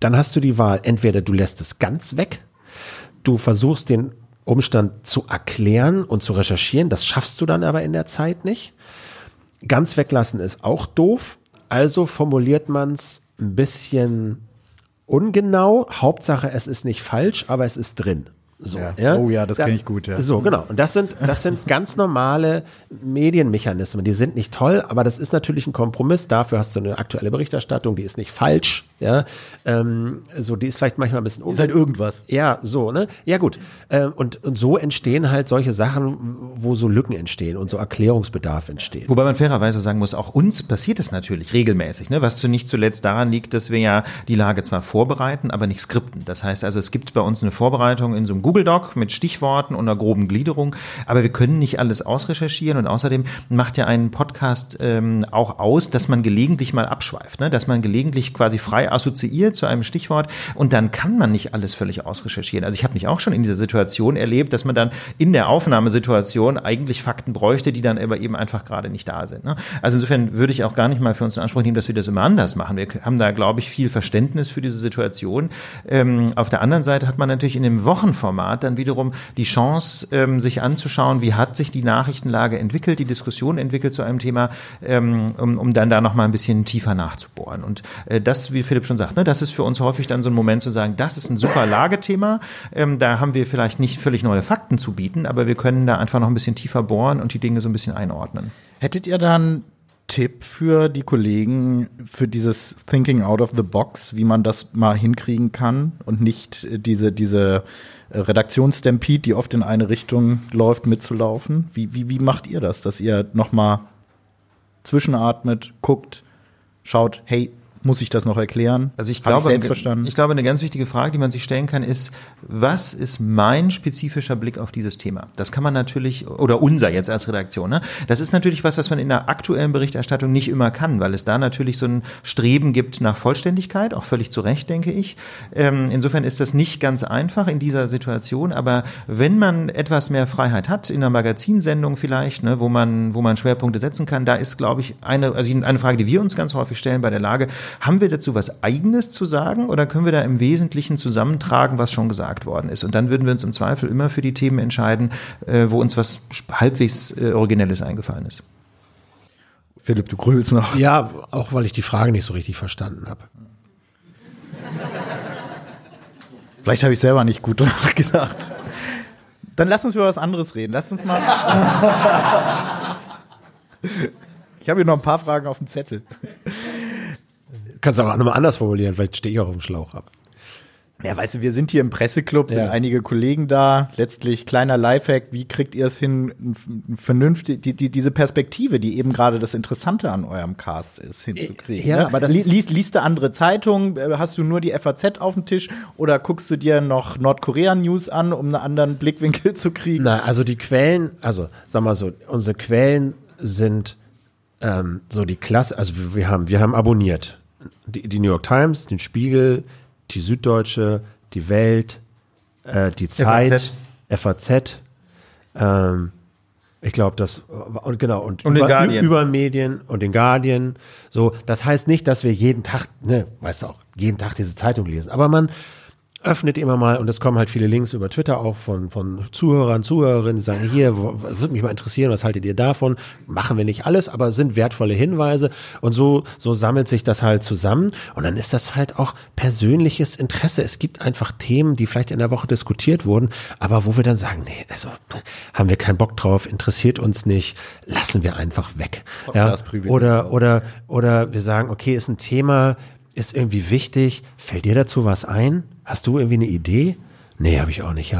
dann hast du die Wahl, entweder du lässt es ganz weg, du versuchst den Umstand zu erklären und zu recherchieren, das schaffst du dann aber in der Zeit nicht. Ganz weglassen ist auch doof, also formuliert man es ein bisschen ungenau. Hauptsache, es ist nicht falsch, aber es ist drin. So, ja. ja. Oh ja, das kenne ich gut, ja. So, genau. Und das sind, das sind ganz normale Medienmechanismen. Die sind nicht toll, aber das ist natürlich ein Kompromiss. Dafür hast du eine aktuelle Berichterstattung, die ist nicht falsch, ja. Ähm, so, die ist vielleicht manchmal ein bisschen. Ist halt irgendwas. Ja, so, ne? Ja, gut. Ähm, und, und so entstehen halt solche Sachen, wo so Lücken entstehen und so Erklärungsbedarf entsteht. Wobei man fairerweise sagen muss, auch uns passiert es natürlich regelmäßig, ne? Was nicht zuletzt daran liegt, dass wir ja die Lage zwar vorbereiten, aber nicht skripten. Das heißt also, es gibt bei uns eine Vorbereitung in so einem Google Doc mit Stichworten und einer groben Gliederung, aber wir können nicht alles ausrecherchieren und außerdem macht ja ein Podcast ähm, auch aus, dass man gelegentlich mal abschweift, ne? dass man gelegentlich quasi frei assoziiert zu einem Stichwort und dann kann man nicht alles völlig ausrecherchieren. Also ich habe mich auch schon in dieser Situation erlebt, dass man dann in der Aufnahmesituation eigentlich Fakten bräuchte, die dann aber eben einfach gerade nicht da sind. Ne? Also insofern würde ich auch gar nicht mal für uns in Anspruch nehmen, dass wir das immer anders machen. Wir haben da, glaube ich, viel Verständnis für diese Situation. Ähm, auf der anderen Seite hat man natürlich in dem Wochenformat Format dann wiederum die Chance, ähm, sich anzuschauen, wie hat sich die Nachrichtenlage entwickelt, die Diskussion entwickelt zu einem Thema, ähm, um, um dann da noch mal ein bisschen tiefer nachzubohren. Und äh, das, wie Philipp schon sagt, ne, das ist für uns häufig dann so ein Moment zu sagen, das ist ein super Lagethema, ähm, da haben wir vielleicht nicht völlig neue Fakten zu bieten, aber wir können da einfach noch ein bisschen tiefer bohren und die Dinge so ein bisschen einordnen. Hättet ihr dann Tipp für die Kollegen für dieses Thinking out of the box, wie man das mal hinkriegen kann und nicht äh, diese, diese äh, Redaktionsstampede, die oft in eine Richtung läuft, mitzulaufen? Wie, wie, wie macht ihr das, dass ihr noch mal zwischenatmet, guckt, schaut, hey, muss ich das noch erklären? Also ich glaube, ich ich glaube, eine ganz wichtige Frage, die man sich stellen kann, ist, was ist mein spezifischer Blick auf dieses Thema? Das kann man natürlich, oder unser jetzt als Redaktion, ne? Das ist natürlich was, was man in der aktuellen Berichterstattung nicht immer kann, weil es da natürlich so ein Streben gibt nach Vollständigkeit, auch völlig zu Recht, denke ich. Ähm, insofern ist das nicht ganz einfach in dieser Situation, aber wenn man etwas mehr Freiheit hat, in einer Magazinsendung vielleicht, ne, wo man, wo man Schwerpunkte setzen kann, da ist, glaube ich, eine, also eine Frage, die wir uns ganz häufig stellen bei der Lage, haben wir dazu was Eigenes zu sagen oder können wir da im Wesentlichen zusammentragen, was schon gesagt worden ist? Und dann würden wir uns im Zweifel immer für die Themen entscheiden, äh, wo uns was halbwegs äh, Originelles eingefallen ist. Philipp, du grübelst noch. Ja, auch weil ich die Frage nicht so richtig verstanden habe. Vielleicht habe ich selber nicht gut nachgedacht. Dann lass uns über was anderes reden. Lass uns mal. ich habe hier noch ein paar Fragen auf dem Zettel. Kannst du auch nochmal anders formulieren, vielleicht stehe ich auch auf dem Schlauch ab. Ja, weißt du, wir sind hier im Presseclub, sind Ja. einige Kollegen da. Letztlich kleiner Lifehack, wie kriegt ihr es hin, vernünftig, die, die, diese Perspektive, die eben gerade das Interessante an eurem Cast ist, hinzukriegen? Ja, ne? aber das Li- ist- liest, liest du andere Zeitungen? Äh, Hast du nur die FAZ auf dem Tisch? Oder guckst du dir noch Nordkorea-News an, um einen anderen Blickwinkel zu kriegen? Na, also die Quellen, also sag mal so, unsere Quellen sind ähm, so die Klasse, also wir haben, wir haben abonniert die, die New York Times, den Spiegel, die Süddeutsche, die Welt, äh, die Zeit, FAZ, ähm, ich glaube, das und genau und, Und über, über Medien und den Guardian. So, das heißt nicht, dass wir jeden Tag, ne, weißt du auch, jeden Tag diese Zeitung lesen, aber man öffnet immer mal und es kommen halt viele Links über Twitter auch von von Zuhörern, Zuhörerinnen, die sagen hier, würde mich mal interessieren, was haltet ihr davon? Machen wir nicht alles, aber sind wertvolle Hinweise und so so sammelt sich das halt zusammen und dann ist das halt auch persönliches Interesse. Es gibt einfach Themen, die vielleicht in der Woche diskutiert wurden, aber wo wir dann sagen, nee, also haben wir keinen Bock drauf, interessiert uns nicht, lassen wir einfach weg. Ja, oder oder oder wir sagen, okay, ist ein Thema, ist irgendwie wichtig. Fällt dir dazu was ein? Hast du irgendwie eine Idee? Nee, habe ich auch nicht.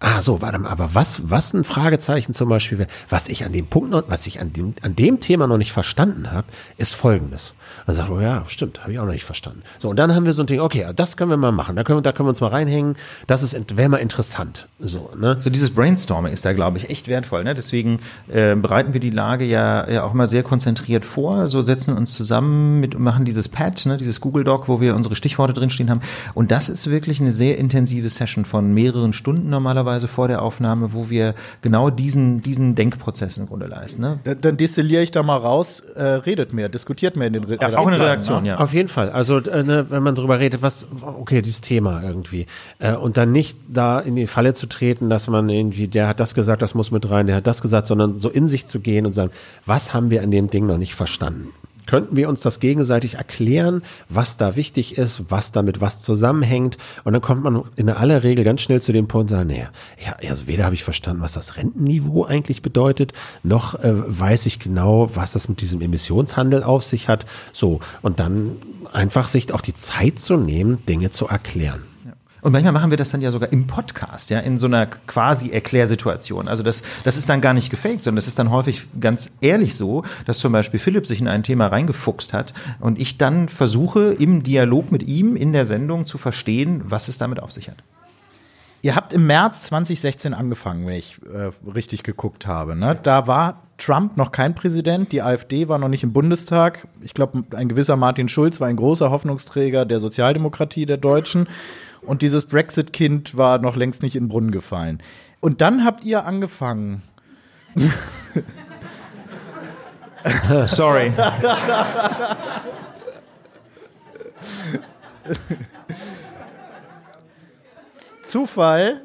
Ah, so, warte mal, aber was, was ein Fragezeichen zum Beispiel, wäre, was ich an dem Punkt noch, was ich an dem, an dem Thema noch nicht verstanden habe, ist folgendes. Dann sagt, oh ja, stimmt, habe ich auch noch nicht verstanden. So, und dann haben wir so ein Ding, okay, das können wir mal machen, da können wir, da können wir uns mal reinhängen, das ist, wäre mal interessant. So, ne? So dieses Brainstorming ist da, glaube ich, echt wertvoll. Ne? Deswegen äh, bereiten wir die Lage ja, ja auch mal sehr konzentriert vor. So setzen uns zusammen mit und machen dieses Pad, ne? dieses Google Doc, wo wir unsere Stichworte drinstehen haben. Und das ist wirklich eine sehr intensive Session von mehreren Stunden normalerweise vor der Aufnahme, wo wir genau diesen, diesen Denkprozess im Grunde leisten. Ne? Dann, dann destilliere ich da mal raus, äh, redet mehr, diskutiert mehr in den Re Ja, auch eine Redaktion, ja. Auf jeden Fall. Also, äh, ne, wenn man drüber redet, was, okay, dieses Thema irgendwie. Äh, und dann nicht da in die Falle zu treten, dass man irgendwie, der hat das gesagt, das muss mit rein, der hat das gesagt, sondern so in sich zu gehen und sagen, was haben wir an dem Ding noch nicht verstanden? Könnten wir uns das gegenseitig erklären, was da wichtig ist, was damit was zusammenhängt? Und dann kommt man in aller Regel ganz schnell zu dem Punkt, sagen, naja, ja, also weder habe ich verstanden, was das Rentenniveau eigentlich bedeutet, noch äh, weiß ich genau, was das mit diesem Emissionshandel auf sich hat. So, und dann einfach sich auch die Zeit zu nehmen, Dinge zu erklären. Und manchmal machen wir das dann ja sogar im Podcast, ja, in so einer quasi Erklärsituation. Also das, das ist dann gar nicht gefaked, sondern das ist dann häufig ganz ehrlich so, dass zum Beispiel Philipp sich in ein Thema reingefuchst hat und ich dann versuche, im Dialog mit ihm in der Sendung zu verstehen, was es damit auf sich hat. Ihr habt im März 2016 angefangen, wenn ich äh, richtig geguckt habe. Ne? Da war Trump noch kein Präsident, die AfD war noch nicht im Bundestag. Ich glaube, ein gewisser Martin Schulz war ein großer Hoffnungsträger der Sozialdemokratie der Deutschen. Und dieses Brexit-Kind war noch längst nicht in den Brunnen gefallen. Und dann habt ihr angefangen. Sorry. Zufall.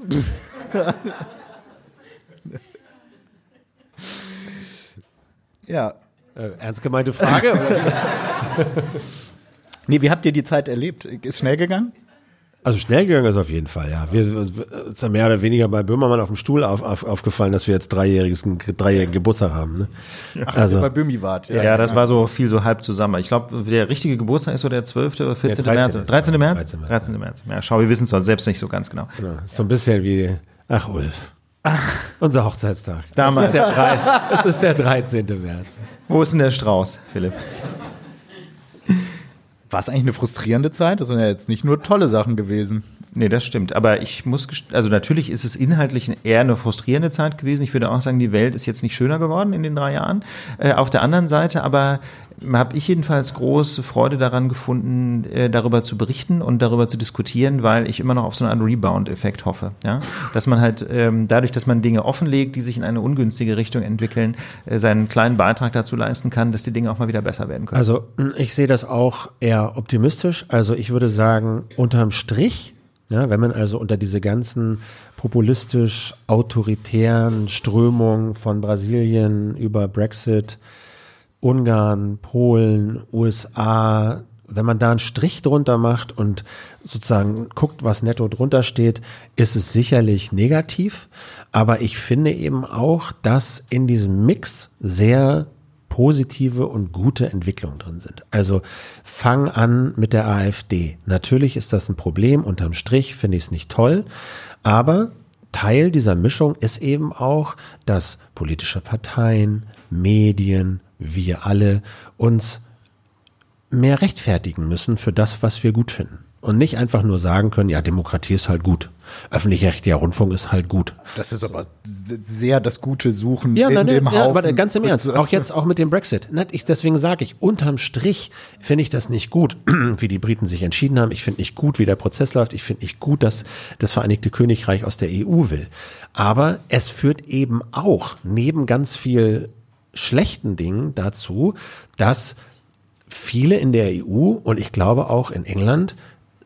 ja. Äh, ernst gemeinte Frage? Nee, wie habt ihr die Zeit erlebt? Ist schnell gegangen? Also schnell gegangen ist auf jeden Fall, ja. Wir uns ist ja mehr oder weniger bei Böhmermann auf dem Stuhl auf, auf, aufgefallen, dass wir jetzt dreijähriges, dreijährigen Geburtstag haben. Ne? Ach, also bei Böhmi wart. Ja, das war so viel so halb zusammen. Ich glaube, der richtige Geburtstag ist so der 12. oder 14. Der 13. März. 13. März? 13. März. 13. März. Ja, schau, wir wissen es selbst nicht so ganz genau. Genau. So ein bisschen wie, ach Ulf. Unser Hochzeitstag. Damals. Das ist, der, drei- das ist der 13. März. Wo ist denn der Strauß, Philipp? War es eigentlich eine frustrierende Zeit? Das sind ja jetzt nicht nur tolle Sachen gewesen. Nee, das stimmt. Aber ich muss, also natürlich ist es inhaltlich eher eine frustrierende Zeit gewesen. Ich würde auch sagen, die Welt ist jetzt nicht schöner geworden in den drei Jahren. Äh, auf der anderen Seite aber habe ich jedenfalls große Freude daran gefunden, äh, darüber zu berichten und darüber zu diskutieren, weil ich immer noch auf so einen Rebound-Effekt hoffe. Ja? Dass man halt ähm, dadurch, dass man Dinge offenlegt, die sich in eine ungünstige Richtung entwickeln, äh, seinen kleinen Beitrag dazu leisten kann, dass die Dinge auch mal wieder besser werden können. Also ich sehe das auch eher optimistisch. Also ich würde sagen, unterm Strich, ja, wenn man also unter diese ganzen populistisch autoritären Strömungen von Brasilien über Brexit, Ungarn, Polen, USA, wenn man da einen Strich drunter macht und sozusagen guckt, was netto drunter steht, ist es sicherlich negativ. Aber ich finde eben auch, dass in diesem Mix sehr positive und gute Entwicklungen drin sind. Also fang an mit der AfD. Natürlich ist das ein Problem. Unterm Strich finde ich es nicht toll. Aber Teil dieser Mischung ist eben auch, dass politische Parteien, Medien, wir alle uns mehr rechtfertigen müssen für das, was wir gut finden. Und nicht einfach nur sagen können, ja, Demokratie ist halt gut. Öffentlich-rechtlicher Rundfunk ist halt gut. Das ist aber sehr das Gute Suchen Ja, in nein, dem nein, ja, Haufen. aber ganz im Ernst, auch jetzt auch mit dem Brexit. Ich, deswegen sage ich, unterm Strich finde ich das nicht gut, wie die Briten sich entschieden haben. Ich finde nicht gut, wie der Prozess läuft. Ich finde nicht gut, dass das Vereinigte Königreich aus der EU will. Aber es führt eben auch neben ganz viel schlechten Dingen dazu, dass viele in der EU und ich glaube auch in England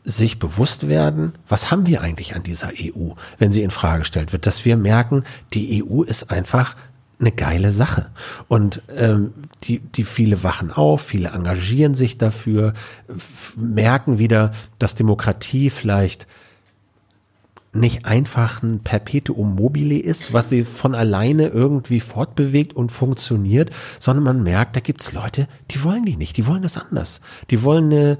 sich bewusst werden, was haben wir eigentlich an dieser EU, wenn sie in Frage gestellt wird, dass wir merken, die EU ist einfach eine geile Sache. Und ähm, die, die viele wachen auf, viele engagieren sich dafür, merken wieder, dass Demokratie vielleicht nicht einfach ein Perpetuum mobile ist, was sie von alleine irgendwie fortbewegt und funktioniert, sondern man merkt, da gibt's Leute, die wollen die nicht, die wollen das anders. Die wollen eine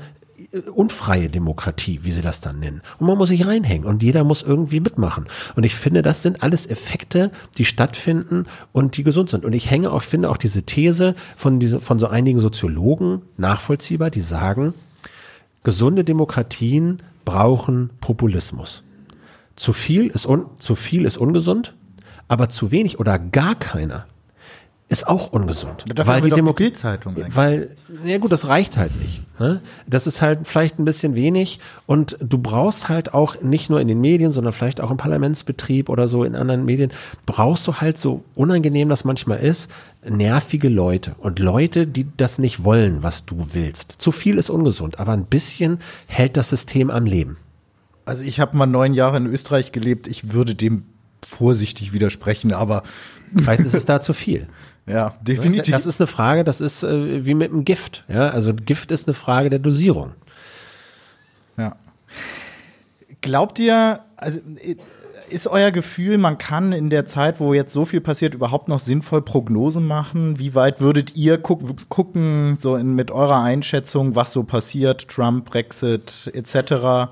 unfreie Demokratie, wie sie das dann nennen. Und man muss sich reinhängen und jeder muss irgendwie mitmachen. Und ich finde, das sind alles Effekte, die stattfinden und die gesund sind. Und ich hänge auch, finde auch diese These von, diese, von so einigen Soziologen nachvollziehbar, die sagen, gesunde Demokratien brauchen Populismus. Zu viel ist un, zu viel ist ungesund, aber zu wenig oder gar keiner ist auch ungesund. Dafür weil die doch die Demo Bildzeitung eigentlich. weil ja gut, das reicht halt nicht. Ne? Das ist halt vielleicht ein bisschen wenig und du brauchst halt auch nicht nur in den Medien, sondern vielleicht auch im Parlamentsbetrieb oder so in anderen Medien brauchst du halt so unangenehm das manchmal ist, nervige Leute und Leute, die das nicht wollen, was du willst. Zu viel ist ungesund, aber ein bisschen hält das System am Leben. Also ich habe mal neun Jahre in Österreich gelebt. Ich würde dem vorsichtig widersprechen, aber Vielleicht ist es da zu viel. ja, definitiv. Das ist eine Frage, das ist äh, wie mit dem Gift. Ja, also Gift ist eine Frage der Dosierung. Ja. Glaubt ihr, also äh, ist euer Gefühl, man kann in der Zeit, wo jetzt so viel passiert, überhaupt noch sinnvoll Prognosen machen? Wie weit würdet ihr guck, gucken, so in, mit eurer Einschätzung, was so passiert, Trump, Brexit etc.?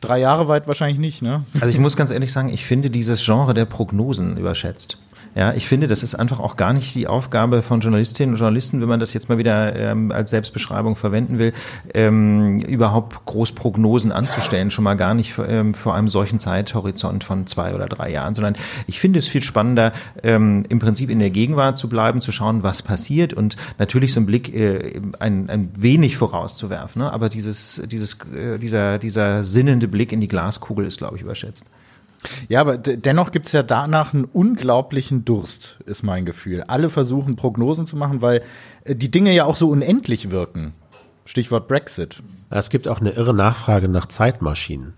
Drei Jahre weit wahrscheinlich nicht, ne? Also ich muss ganz ehrlich sagen, ich finde dieses Genre der Prognosen überschätzt. Ja, ich finde, das ist einfach auch gar nicht die Aufgabe von Journalistinnen und Journalisten, wenn man das jetzt mal wieder ähm, als Selbstbeschreibung verwenden will, ähm, überhaupt groß Prognosen anzustellen, schon mal gar nicht ähm, vor einem solchen Zeithorizont von zwei oder drei Jahren, sondern ich finde es viel spannender, ähm, im Prinzip in der Gegenwart zu bleiben, zu schauen, was passiert und natürlich so einen Blick äh, ein, ein wenig vorauszuwerfen. Ne? Aber dieses, dieses, äh, dieser, dieser sinnende Blick in die Glaskugel ist, glaube ich, überschätzt. Ja, aber de- dennoch gibt's ja danach einen unglaublichen Durst, ist mein Gefühl. Alle versuchen Prognosen zu machen, weil äh, die Dinge ja auch so unendlich wirken. Stichwort Brexit. Es gibt auch eine irre Nachfrage nach Zeitmaschinen.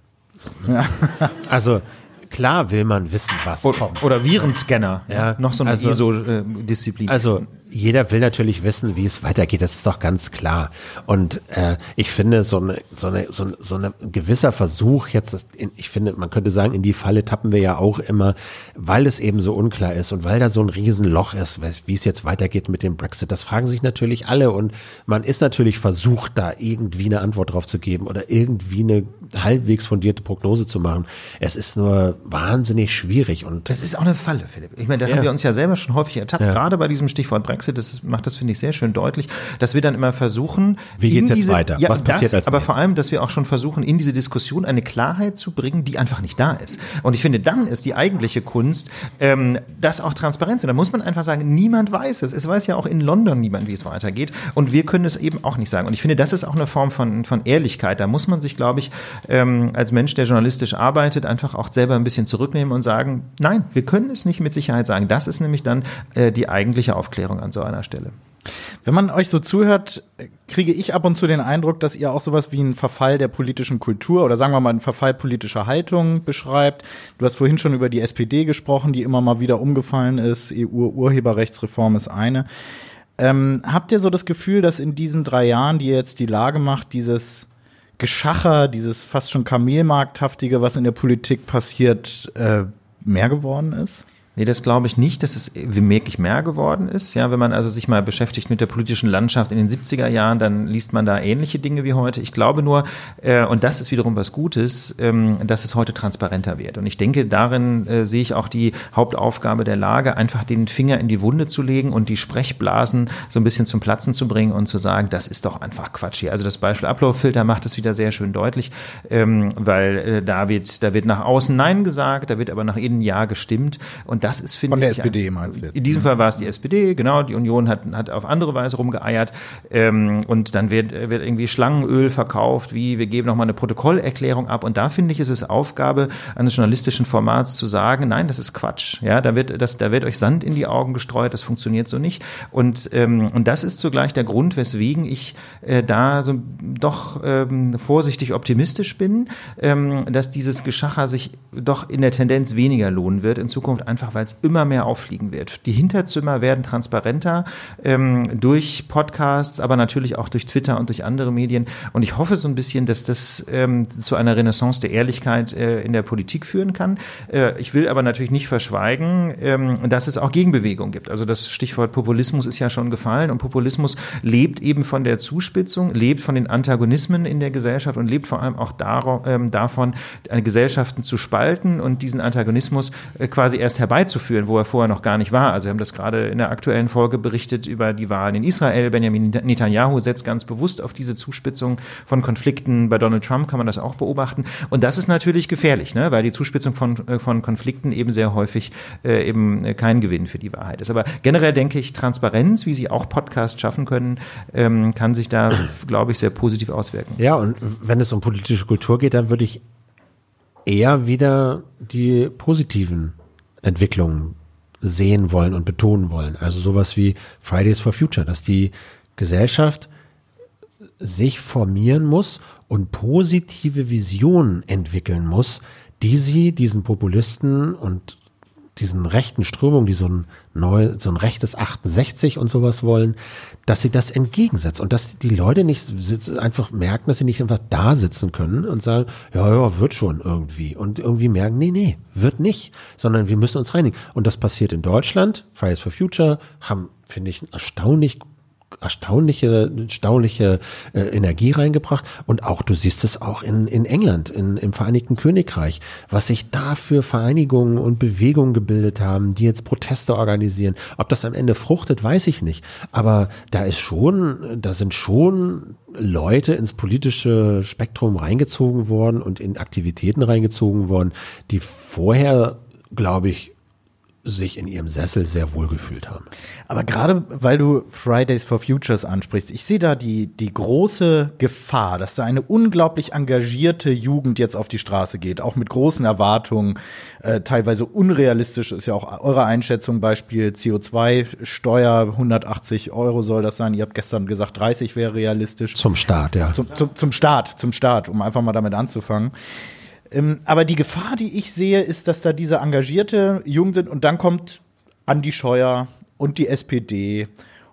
Also klar will man wissen, was kommt. Oder Virenscanner, Ja, noch so eine also- ISO-Disziplin. Also jeder will natürlich wissen, wie es weitergeht. Das ist doch ganz klar. Und äh, ich finde, so eine, so eine, so ein so eine gewisser Versuch jetzt, ich finde, man könnte sagen, in die Falle tappen wir ja auch immer, weil es eben so unklar ist und weil da so ein Riesenloch ist, wie es jetzt weitergeht mit dem Brexit. Das fragen sich natürlich alle und man ist natürlich versucht, da irgendwie eine Antwort drauf zu geben oder irgendwie eine halbwegs fundierte Prognose zu machen. Es ist nur wahnsinnig schwierig und das ist auch eine Falle, Philipp. Ich meine, da ja. haben wir uns ja selber schon häufig ertappt, ja. gerade bei diesem Stichwort Brexit. Das macht das finde ich sehr schön deutlich, dass wir dann immer versuchen, wie geht's jetzt diese, weiter? Ja, Was passiert das, als nächstes? Aber vor allem, dass wir auch schon versuchen, in diese Diskussion eine Klarheit zu bringen, die einfach nicht da ist. Und ich finde, dann ist die eigentliche Kunst, ähm, das auch transparent zu. Da muss man einfach sagen, niemand weiß es. Es weiß ja auch in London niemand, wie es weitergeht. Und wir können es eben auch nicht sagen. Und ich finde, das ist auch eine Form von, von Ehrlichkeit. Da muss man sich, glaube ich, ähm, als Mensch, der journalistisch arbeitet, einfach auch selber ein bisschen zurücknehmen und sagen, nein, wir können es nicht mit Sicherheit sagen. Das ist nämlich dann äh, die eigentliche Aufklärung an so einer Stelle. Wenn man euch so zuhört, kriege ich ab und zu den Eindruck, dass ihr auch sowas wie einen Verfall der politischen Kultur oder sagen wir mal einen Verfall politischer Haltung beschreibt. Du hast vorhin schon über die SPD gesprochen, die immer mal wieder umgefallen ist. EU-Urheberrechtsreform ist eine. Ähm, habt ihr so das Gefühl, dass in diesen drei Jahren, die ihr jetzt die Lage macht, dieses Geschacher, dieses fast schon Kamelmarkthaftige, was in der Politik passiert, äh, mehr geworden ist? Nee, das glaube ich nicht, dass es wirklich mehr geworden ist. Ja, wenn man also sich mal beschäftigt mit der politischen Landschaft in den 70er Jahren, dann liest man da ähnliche Dinge wie heute. Ich glaube nur, äh, und das ist wiederum was Gutes, ähm, dass es heute transparenter wird. Und ich denke, darin äh, sehe ich auch die Hauptaufgabe der Lage, einfach den Finger in die Wunde zu legen und die Sprechblasen so ein bisschen zum Platzen zu bringen und zu sagen, das ist doch einfach Quatsch hier. Also das Beispiel Upload-Filter macht es wieder sehr schön deutlich, ähm, weil äh, da wird, da wird nach außen Nein gesagt, da wird aber nach innen Ja gestimmt. Und das ist, finde ich. Von der SPD meinst du jetzt? In diesem Fall war es die SPD, genau. Die Union hat, hat auf andere Weise rumgeeiert. Ähm, und dann wird, wird irgendwie Schlangenöl verkauft, wie wir geben nochmal eine Protokollerklärung ab. Und da finde ich, ist es Aufgabe eines journalistischen Formats zu sagen, nein, das ist Quatsch. Ja, da wird, das, da wird euch Sand in die Augen gestreut, das funktioniert so nicht. Und, ähm, und das ist zugleich der Grund, weswegen ich äh, da so doch ähm, vorsichtig optimistisch bin, ähm, dass dieses Geschacher sich doch in der Tendenz weniger lohnen wird in Zukunft, einfach weil es immer mehr auffliegen wird. Die Hinterzimmer werden transparenter ähm, durch Podcasts, aber natürlich auch durch Twitter und durch andere Medien. Und ich hoffe so ein bisschen, dass das ähm, zu einer Renaissance der Ehrlichkeit äh, in der Politik führen kann. Äh, ich will aber natürlich nicht verschweigen, ähm, dass es auch Gegenbewegung gibt. Also das Stichwort Populismus ist ja schon gefallen und Populismus lebt eben von der Zuspitzung, lebt von den Antagonismen in der Gesellschaft und lebt vor allem auch dar ähm, davon, Gesellschaften zu spalten und diesen Antagonismus äh, quasi erst herbeizuführen herbeizuführen, wo er vorher noch gar nicht war. Also wir haben das gerade in der aktuellen Folge berichtet über die Wahlen in Israel. Benjamin Netanyahu setzt ganz bewusst auf diese Zuspitzung von Konflikten. Bei Donald Trump kann man das auch beobachten. Und das ist natürlich gefährlich, ne? weil die Zuspitzung von, äh, von Konflikten eben sehr häufig äh, eben kein Gewinn für die Wahrheit ist. Aber generell denke ich, Transparenz, wie sie auch Podcasts schaffen können, ähm, kann sich da, glaube ich, sehr positiv auswirken. Ja, und wenn es um politische Kultur geht, dann würde ich eher wieder die positiven Entwicklungen sehen wollen und betonen wollen. Also sowas wie Fridays for Future, dass die Gesellschaft sich formieren muss und positive Visionen entwickeln muss, die sie diesen Populisten und diesen rechten Strömungen, die so ein neu, so ein rechtes 68 und sowas wollen, dass sie das entgegensetzt und dass die Leute nicht einfach merken, dass sie nicht einfach da sitzen können und sagen, ja, ja, wird schon irgendwie und irgendwie merken, nee, nee, wird nicht, sondern wir müssen uns reinigen. Und das passiert in Deutschland. Fridays for Future haben, finde ich, ein erstaunlich erstaunliche, erstaunliche äh, Energie reingebracht. Und auch, du siehst es auch in, in England, in, im Vereinigten Königreich, was sich da für Vereinigungen und Bewegungen gebildet haben, die jetzt Proteste organisieren. Ob das am Ende fruchtet, weiß ich nicht. Aber da ist schon, da sind schon Leute ins politische Spektrum reingezogen worden und in Aktivitäten reingezogen worden, die vorher, glaube ich, sich in ihrem Sessel sehr wohl gefühlt haben. Aber gerade weil du Fridays for Futures ansprichst, ich sehe da die, die große Gefahr, dass da eine unglaublich engagierte Jugend jetzt auf die Straße geht, auch mit großen Erwartungen, äh, teilweise unrealistisch ist ja auch eure Einschätzung, Beispiel CO2-Steuer, 180 Euro soll das sein, ihr habt gestern gesagt, 30 wäre realistisch. Zum Start, ja. Zum, zum, zum Start, zum Start, um einfach mal damit anzufangen. Ähm, aber die Gefahr, die ich sehe, ist, dass da diese engagierte Jungen sind und dann kommt Andi Scheuer und die SPD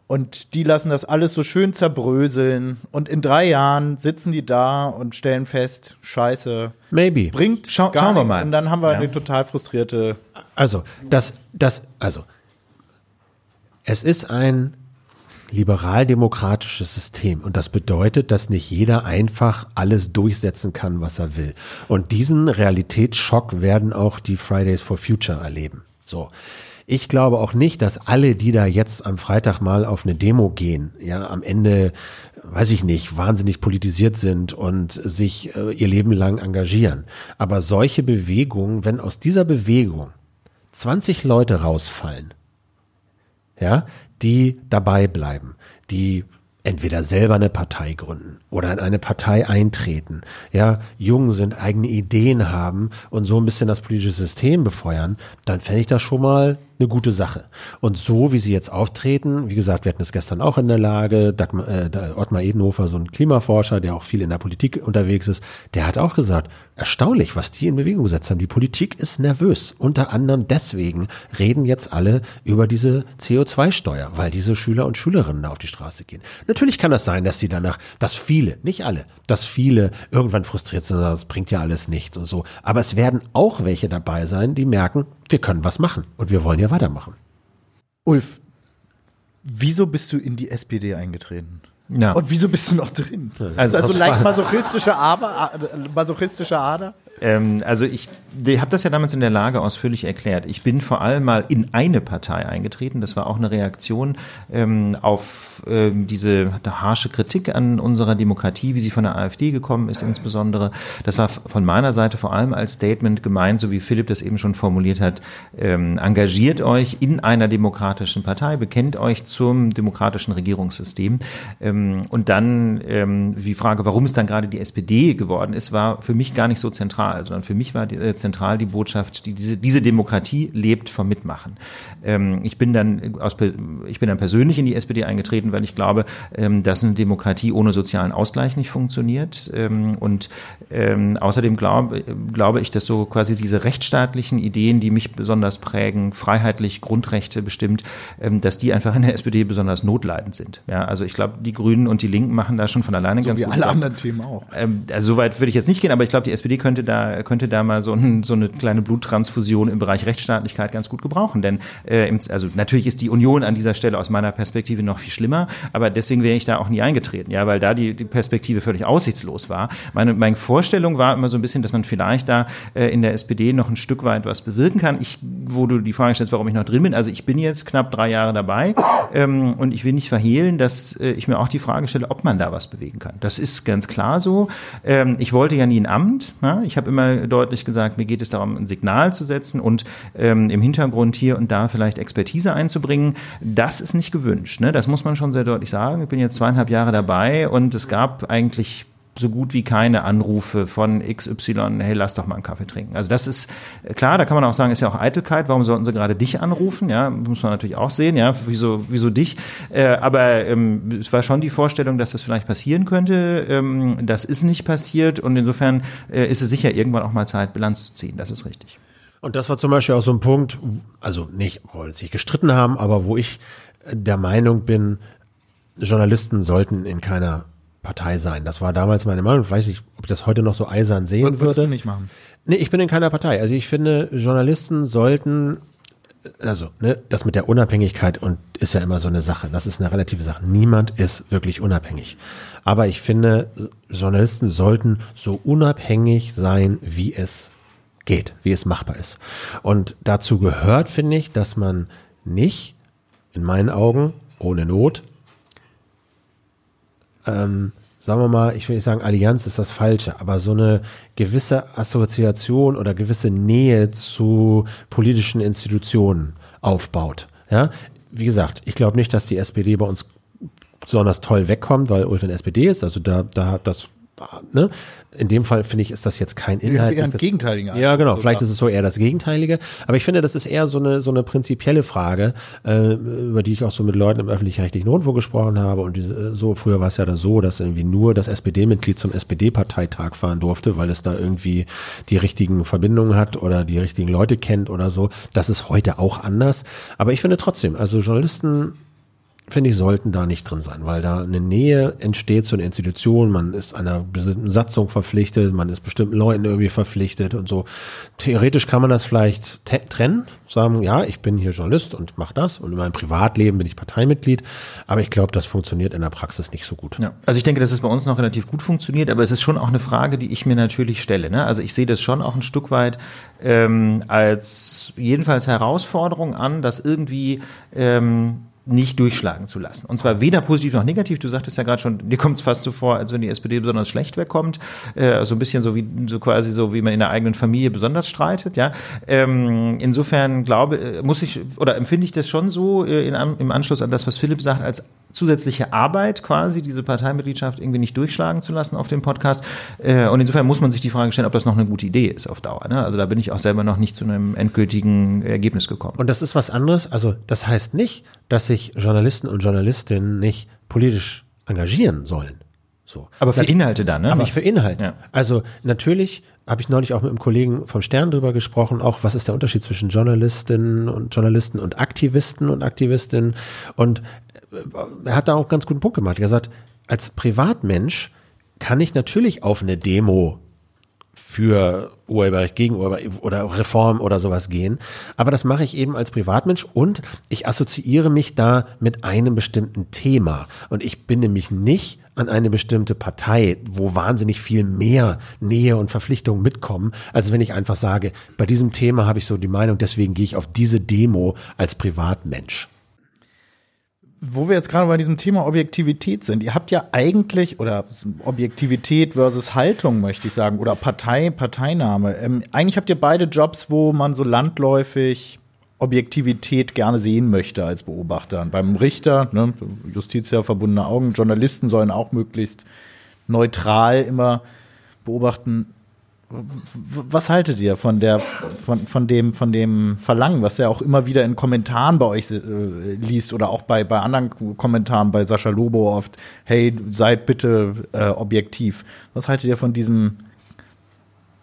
Und die lassen das alles so schön zerbröseln. Und in drei Jahren sitzen die da und stellen fest, scheiße, Maybe. bringt Schau- gar schauen wir mal. Und dann haben wir Ja. eine total frustrierte Also, das, das, also, es ist ein liberal-demokratisches System und das bedeutet, dass nicht jeder einfach alles durchsetzen kann, was er will. Und diesen Realitätsschock werden auch die Fridays for Future erleben. So. Ich glaube auch nicht, dass alle, die da jetzt am Freitag mal auf eine Demo gehen, ja, am Ende, weiß ich nicht, wahnsinnig politisiert sind und sich äh, ihr Leben lang engagieren. Aber solche Bewegungen, wenn aus dieser Bewegung 20 Leute rausfallen, ja, die dabei bleiben, die entweder selber eine Partei gründen oder in eine Partei eintreten, ja, jung sind, eigene Ideen haben und so ein bisschen das politische System befeuern, dann fände ich das schon mal eine gute Sache. Und so, wie sie jetzt auftreten, wie gesagt, wir hatten es gestern auch in der Lage, Dagmar, äh, Ottmar Edenhofer, so ein Klimaforscher, der auch viel in der Politik unterwegs ist, der hat auch gesagt, erstaunlich, was die in Bewegung gesetzt haben. Die Politik ist nervös. Unter anderem deswegen reden jetzt alle über diese CO2-Steuer, weil diese Schüler und Schülerinnen da auf die Straße gehen. Natürlich kann das sein, dass sie danach, dass viele, nicht alle, dass viele irgendwann frustriert sind, das bringt ja alles nichts und so. Aber es werden auch welche dabei sein, die merken, wir können was machen und wir wollen ja weitermachen. Ulf, wieso bist du in die SPD eingetreten? Ja. Und wieso bist du noch drin? Also Also, leicht masochistische, Aber, äh, masochistische Ader? Ähm, also ich, ich habe das ja damals in der Lage ausführlich erklärt. Ich bin vor allem mal in eine Partei eingetreten. Das war auch eine Reaktion ähm, auf ähm, diese harsche Kritik an unserer Demokratie, wie sie von der AfD gekommen ist insbesondere. Das war von meiner Seite vor allem als Statement gemeint, so wie Philipp das eben schon formuliert hat. Ähm, engagiert euch in einer demokratischen Partei, bekennt euch zum demokratischen Regierungssystem. Ähm, und dann ähm, die Frage, warum es dann gerade die SPD geworden ist, war für mich gar nicht so zentral, sondern für mich war die, äh, zentral die Botschaft, die diese, diese Demokratie lebt vom Mitmachen. Ähm, ich bin dann aus, per- ich bin dann persönlich in die SPD eingetreten, weil ich glaube, ähm, dass eine Demokratie ohne sozialen Ausgleich nicht funktioniert. Ähm, und ähm, außerdem glaube, glaube ich, dass so quasi diese rechtsstaatlichen Ideen, die mich besonders prägen, freiheitlich Grundrechte bestimmt, ähm, dass die einfach in der SPD besonders notleidend sind. Ja, also ich glaube, die Grünen und die Linken machen da schon von alleine ganz Wie gut. alle anderen Themen auch. Ähm, also soweit würde ich jetzt nicht gehen, aber ich glaube, die SPD könnte da, könnte da mal so, ein, so eine kleine Bluttransfusion im Bereich Rechtsstaatlichkeit ganz gut gebrauchen. Denn äh, also natürlich ist die Union an dieser Stelle aus meiner Perspektive noch viel schlimmer, aber deswegen wäre ich da auch nie eingetreten, ja, weil da die, die Perspektive völlig aussichtslos war. Meine, meine Vorstellung war immer so ein bisschen, dass man vielleicht da äh, in der SPD noch ein Stück weit was bewirken kann. Ich, wo du die Frage stellst, warum ich noch drin bin, also ich bin jetzt knapp drei Jahre dabei ähm, und ich will nicht verhehlen, dass äh, ich mir auch die Frage stelle, ob man da was bewegen kann. Das ist ganz klar so. Ähm, ich wollte ja nie ein Amt. Ja? Ich habe immer deutlich gesagt, mir geht es darum, ein Signal zu setzen und ähm, im Hintergrund hier und da vielleicht Expertise einzubringen. Das ist nicht gewünscht. Ne? Das muss man schon sehr deutlich sagen. Ich bin jetzt zweieinhalb Jahre dabei und es gab eigentlich so gut wie keine Anrufe von XY, hey, lass doch mal einen Kaffee trinken. Also das ist klar, da kann man auch sagen, ist ja auch Eitelkeit, warum sollten sie gerade dich anrufen? Ja, muss man natürlich auch sehen, ja, wieso, wieso dich? Äh, aber ähm, es war schon die Vorstellung, dass das vielleicht passieren könnte. Ähm, das ist nicht passiert und insofern äh, ist es sicher irgendwann auch mal Zeit, Bilanz zu ziehen. Das ist richtig. Und das war zum Beispiel auch so ein Punkt, also nicht, wo wir sich gestritten haben, aber wo ich der Meinung bin, Journalisten sollten in keiner Partei sein. Das war damals meine Meinung. Ich weiß nicht, ob ich das heute noch so eisern sehen Würdest würde. du nicht machen. Nee, ich bin in keiner Partei. Also ich finde, Journalisten sollten, also ne, das mit der Unabhängigkeit und ist ja immer so eine Sache. Das ist eine relative Sache. Niemand ist wirklich unabhängig. Aber ich finde, Journalisten sollten so unabhängig sein, wie es geht, wie es machbar ist. Und dazu gehört, finde ich, dass man nicht, in meinen Augen, ohne Not, ähm, sagen wir mal, ich will nicht sagen, Allianz ist das Falsche, aber so eine gewisse Assoziation oder gewisse Nähe zu politischen Institutionen aufbaut. Ja, wie gesagt, ich glaube nicht, dass die SPD bei uns besonders toll wegkommt, weil Ulf in SPD ist. Also da, da das, ne? In dem Fall finde ich, ist das jetzt kein Inhalt. eher ein gegenteiliger Ja, genau. Eindruck. Vielleicht ist es so eher das Gegenteilige. Aber ich finde, das ist eher so eine, so eine prinzipielle Frage, äh, über die ich auch so mit Leuten im öffentlich-rechtlichen Rundfunk gesprochen habe. Und diese, äh, so, früher war es ja da so, dass irgendwie nur das SPD-Mitglied zum SPD-Parteitag fahren durfte, weil es da irgendwie die richtigen Verbindungen hat oder die richtigen Leute kennt oder so. Das ist heute auch anders. Aber ich finde trotzdem, also Journalisten finde ich, sollten da nicht drin sein, weil da eine Nähe entsteht zu einer Institution, man ist einer bestimmten Satzung verpflichtet, man ist bestimmten Leuten irgendwie verpflichtet und so. Theoretisch kann man das vielleicht trennen, sagen, ja, ich bin hier Journalist und mache das und in meinem Privatleben bin ich Parteimitglied, aber ich glaube, das funktioniert in der Praxis nicht so gut. Ja, also ich denke, dass es bei uns noch relativ gut funktioniert, aber es ist schon auch eine Frage, die ich mir natürlich stelle. Ne? Also ich sehe das schon auch ein Stück weit ähm, als jedenfalls Herausforderung an, dass irgendwie ähm, nicht durchschlagen zu lassen. Und zwar weder positiv noch negativ. Du sagtest ja gerade schon, dir kommt es fast so vor, als wenn die SPD besonders schlecht wegkommt. Äh, so ein bisschen so wie so quasi so, wie man in der eigenen Familie besonders streitet. Ja, ähm, insofern glaube äh, muss ich oder empfinde ich das schon so äh, in, im Anschluss an das, was Philipp sagt, als zusätzliche Arbeit quasi, diese Parteimitgliedschaft irgendwie nicht durchschlagen zu lassen auf dem Podcast. Äh, und insofern muss man sich die Frage stellen, ob das noch eine gute Idee ist auf Dauer. Ne? Also da bin ich auch selber noch nicht zu einem endgültigen Ergebnis gekommen. Und das ist was anderes. Also das heißt nicht, dass sich Journalisten und Journalistinnen nicht politisch engagieren sollen. So. Aber für Inhalte dann, ne? Aber für Inhalte. Ja. Also natürlich habe ich neulich auch mit einem Kollegen vom Stern drüber gesprochen, auch was ist der Unterschied zwischen Journalistinnen und Journalisten und Aktivisten und Aktivistinnen. Und er hat da auch einen ganz guten Punkt gemacht. Er hat gesagt, als Privatmensch kann ich natürlich auf eine Demo für Urheberrecht gegen Urheberrecht oder Reform oder sowas gehen. Aber das mache ich eben als Privatmensch und ich assoziiere mich da mit einem bestimmten Thema. Und ich bin nämlich nicht an eine bestimmte Partei, wo wahnsinnig viel mehr Nähe und Verpflichtungen mitkommen, als wenn ich einfach sage, bei diesem Thema habe ich so die Meinung, deswegen gehe ich auf diese Demo als Privatmensch. Wo wir jetzt gerade bei diesem Thema Objektivität sind, ihr habt ja eigentlich, oder Objektivität versus Haltung, möchte ich sagen, oder Partei, Parteinahme. Ähm, eigentlich habt ihr beide Jobs, wo man so landläufig Objektivität gerne sehen möchte als Beobachter. Beim Richter, ne, Justitia verbundene Augen, Journalisten sollen auch möglichst neutral immer beobachten. Was haltet ihr von der, von, von dem, von dem Verlangen, was er auch immer wieder in Kommentaren bei euch äh, liest oder auch bei, bei anderen Kommentaren bei Sascha Lobo oft, hey, seid bitte äh, objektiv. Was haltet ihr von diesem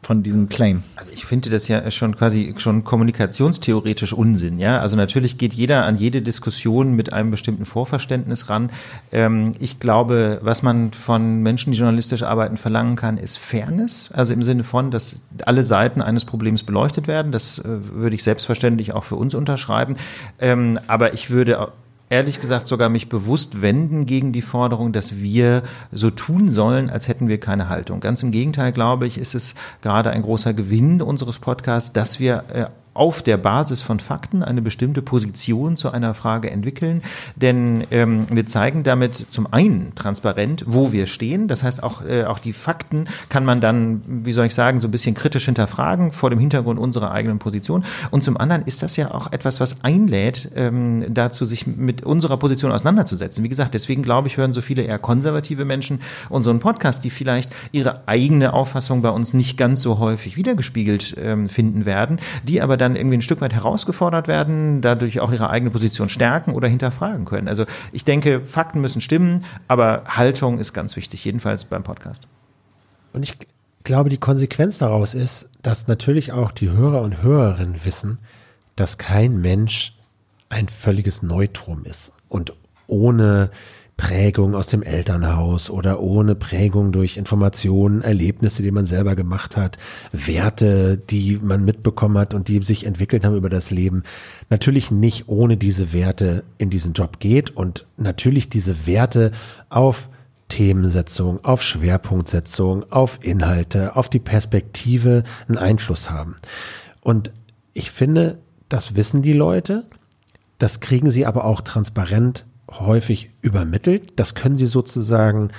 von diesem Claim? Also ich finde das ja schon quasi schon kommunikationstheoretisch Unsinn, ja. Also natürlich geht jeder an jede Diskussion mit einem bestimmten Vorverständnis ran. Ähm, ich glaube, was man von Menschen, die journalistisch arbeiten, verlangen kann, ist Fairness. Also im Sinne von, dass alle Seiten eines Problems beleuchtet werden. Das äh, würde ich selbstverständlich auch für uns unterschreiben. Ähm, aber ich würde ehrlich gesagt sogar mich bewusst wenden gegen die Forderung, dass wir so tun sollen, als hätten wir keine Haltung. Ganz im Gegenteil, glaube ich, ist es gerade ein großer Gewinn unseres Podcasts, dass wir äh, auf der Basis von Fakten eine bestimmte Position zu einer Frage entwickeln. Denn ähm, wir zeigen damit zum einen transparent, wo wir stehen. Das heißt, auch, äh, auch die Fakten kann man dann, wie soll ich sagen, so ein bisschen kritisch hinterfragen vor dem Hintergrund unserer eigenen Position. Und zum anderen ist das ja auch etwas, was einlädt, ähm, dazu sich mit unserer Position auseinanderzusetzen. Wie gesagt, deswegen glaube ich, hören so viele eher konservative Menschen unseren Podcast, die vielleicht ihre eigene Auffassung bei uns nicht ganz so häufig wiedergespiegelt ähm, finden werden, die aber dann dann irgendwie ein Stück weit herausgefordert werden, dadurch auch ihre eigene Position stärken oder hinterfragen können. Also ich denke, Fakten müssen stimmen, aber Haltung ist ganz wichtig, jedenfalls beim Podcast. Und ich glaube, die Konsequenz daraus ist, dass natürlich auch die Hörer und Hörerinnen wissen, dass kein Mensch ein völliges Neutrum ist und ohne Prägung aus dem Elternhaus oder ohne Prägung durch Informationen, Erlebnisse, die man selber gemacht hat, Werte, die man mitbekommen hat und die sich entwickelt haben über das Leben, natürlich nicht ohne diese Werte in diesen Job geht und natürlich diese Werte auf Themensetzung, auf Schwerpunktsetzung, auf Inhalte, auf die Perspektive einen Einfluss haben. Und ich finde, das wissen die Leute, das kriegen sie aber auch transparent häufig übermittelt. Das können Sie sozusagen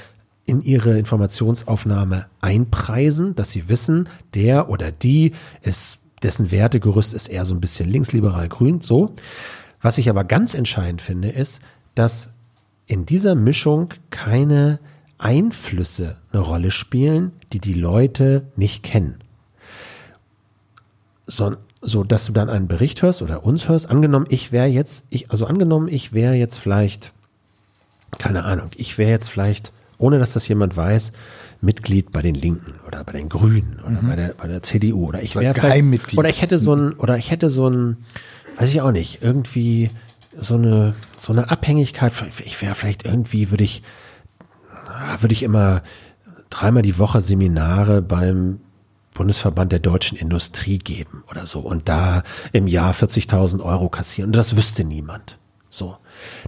in Ihre Informationsaufnahme einpreisen, dass Sie wissen, der oder die ist, dessen Wertegerüst ist eher so ein bisschen linksliberal grün, so. Was ich aber ganz entscheidend finde, ist, dass in dieser Mischung keine Einflüsse eine Rolle spielen, die die Leute nicht kennen. So, so dass du dann einen Bericht hörst oder uns hörst, angenommen, ich wäre jetzt, ich, also angenommen, ich wäre jetzt vielleicht, keine Ahnung, ich wäre jetzt vielleicht, ohne dass das jemand weiß, Mitglied bei den Linken oder bei den Grünen oder mhm. bei, der, bei der CDU oder ich wäre Geheimmitglied. Oder ich hätte so ein, oder ich hätte so ein, weiß ich auch nicht, irgendwie so eine, so eine Abhängigkeit. Ich wäre vielleicht irgendwie, würde ich, würde ich immer dreimal die Woche Seminare beim Bundesverband der deutschen Industrie geben oder so und da im Jahr 40.000 Euro kassieren. Und das wüsste niemand. So.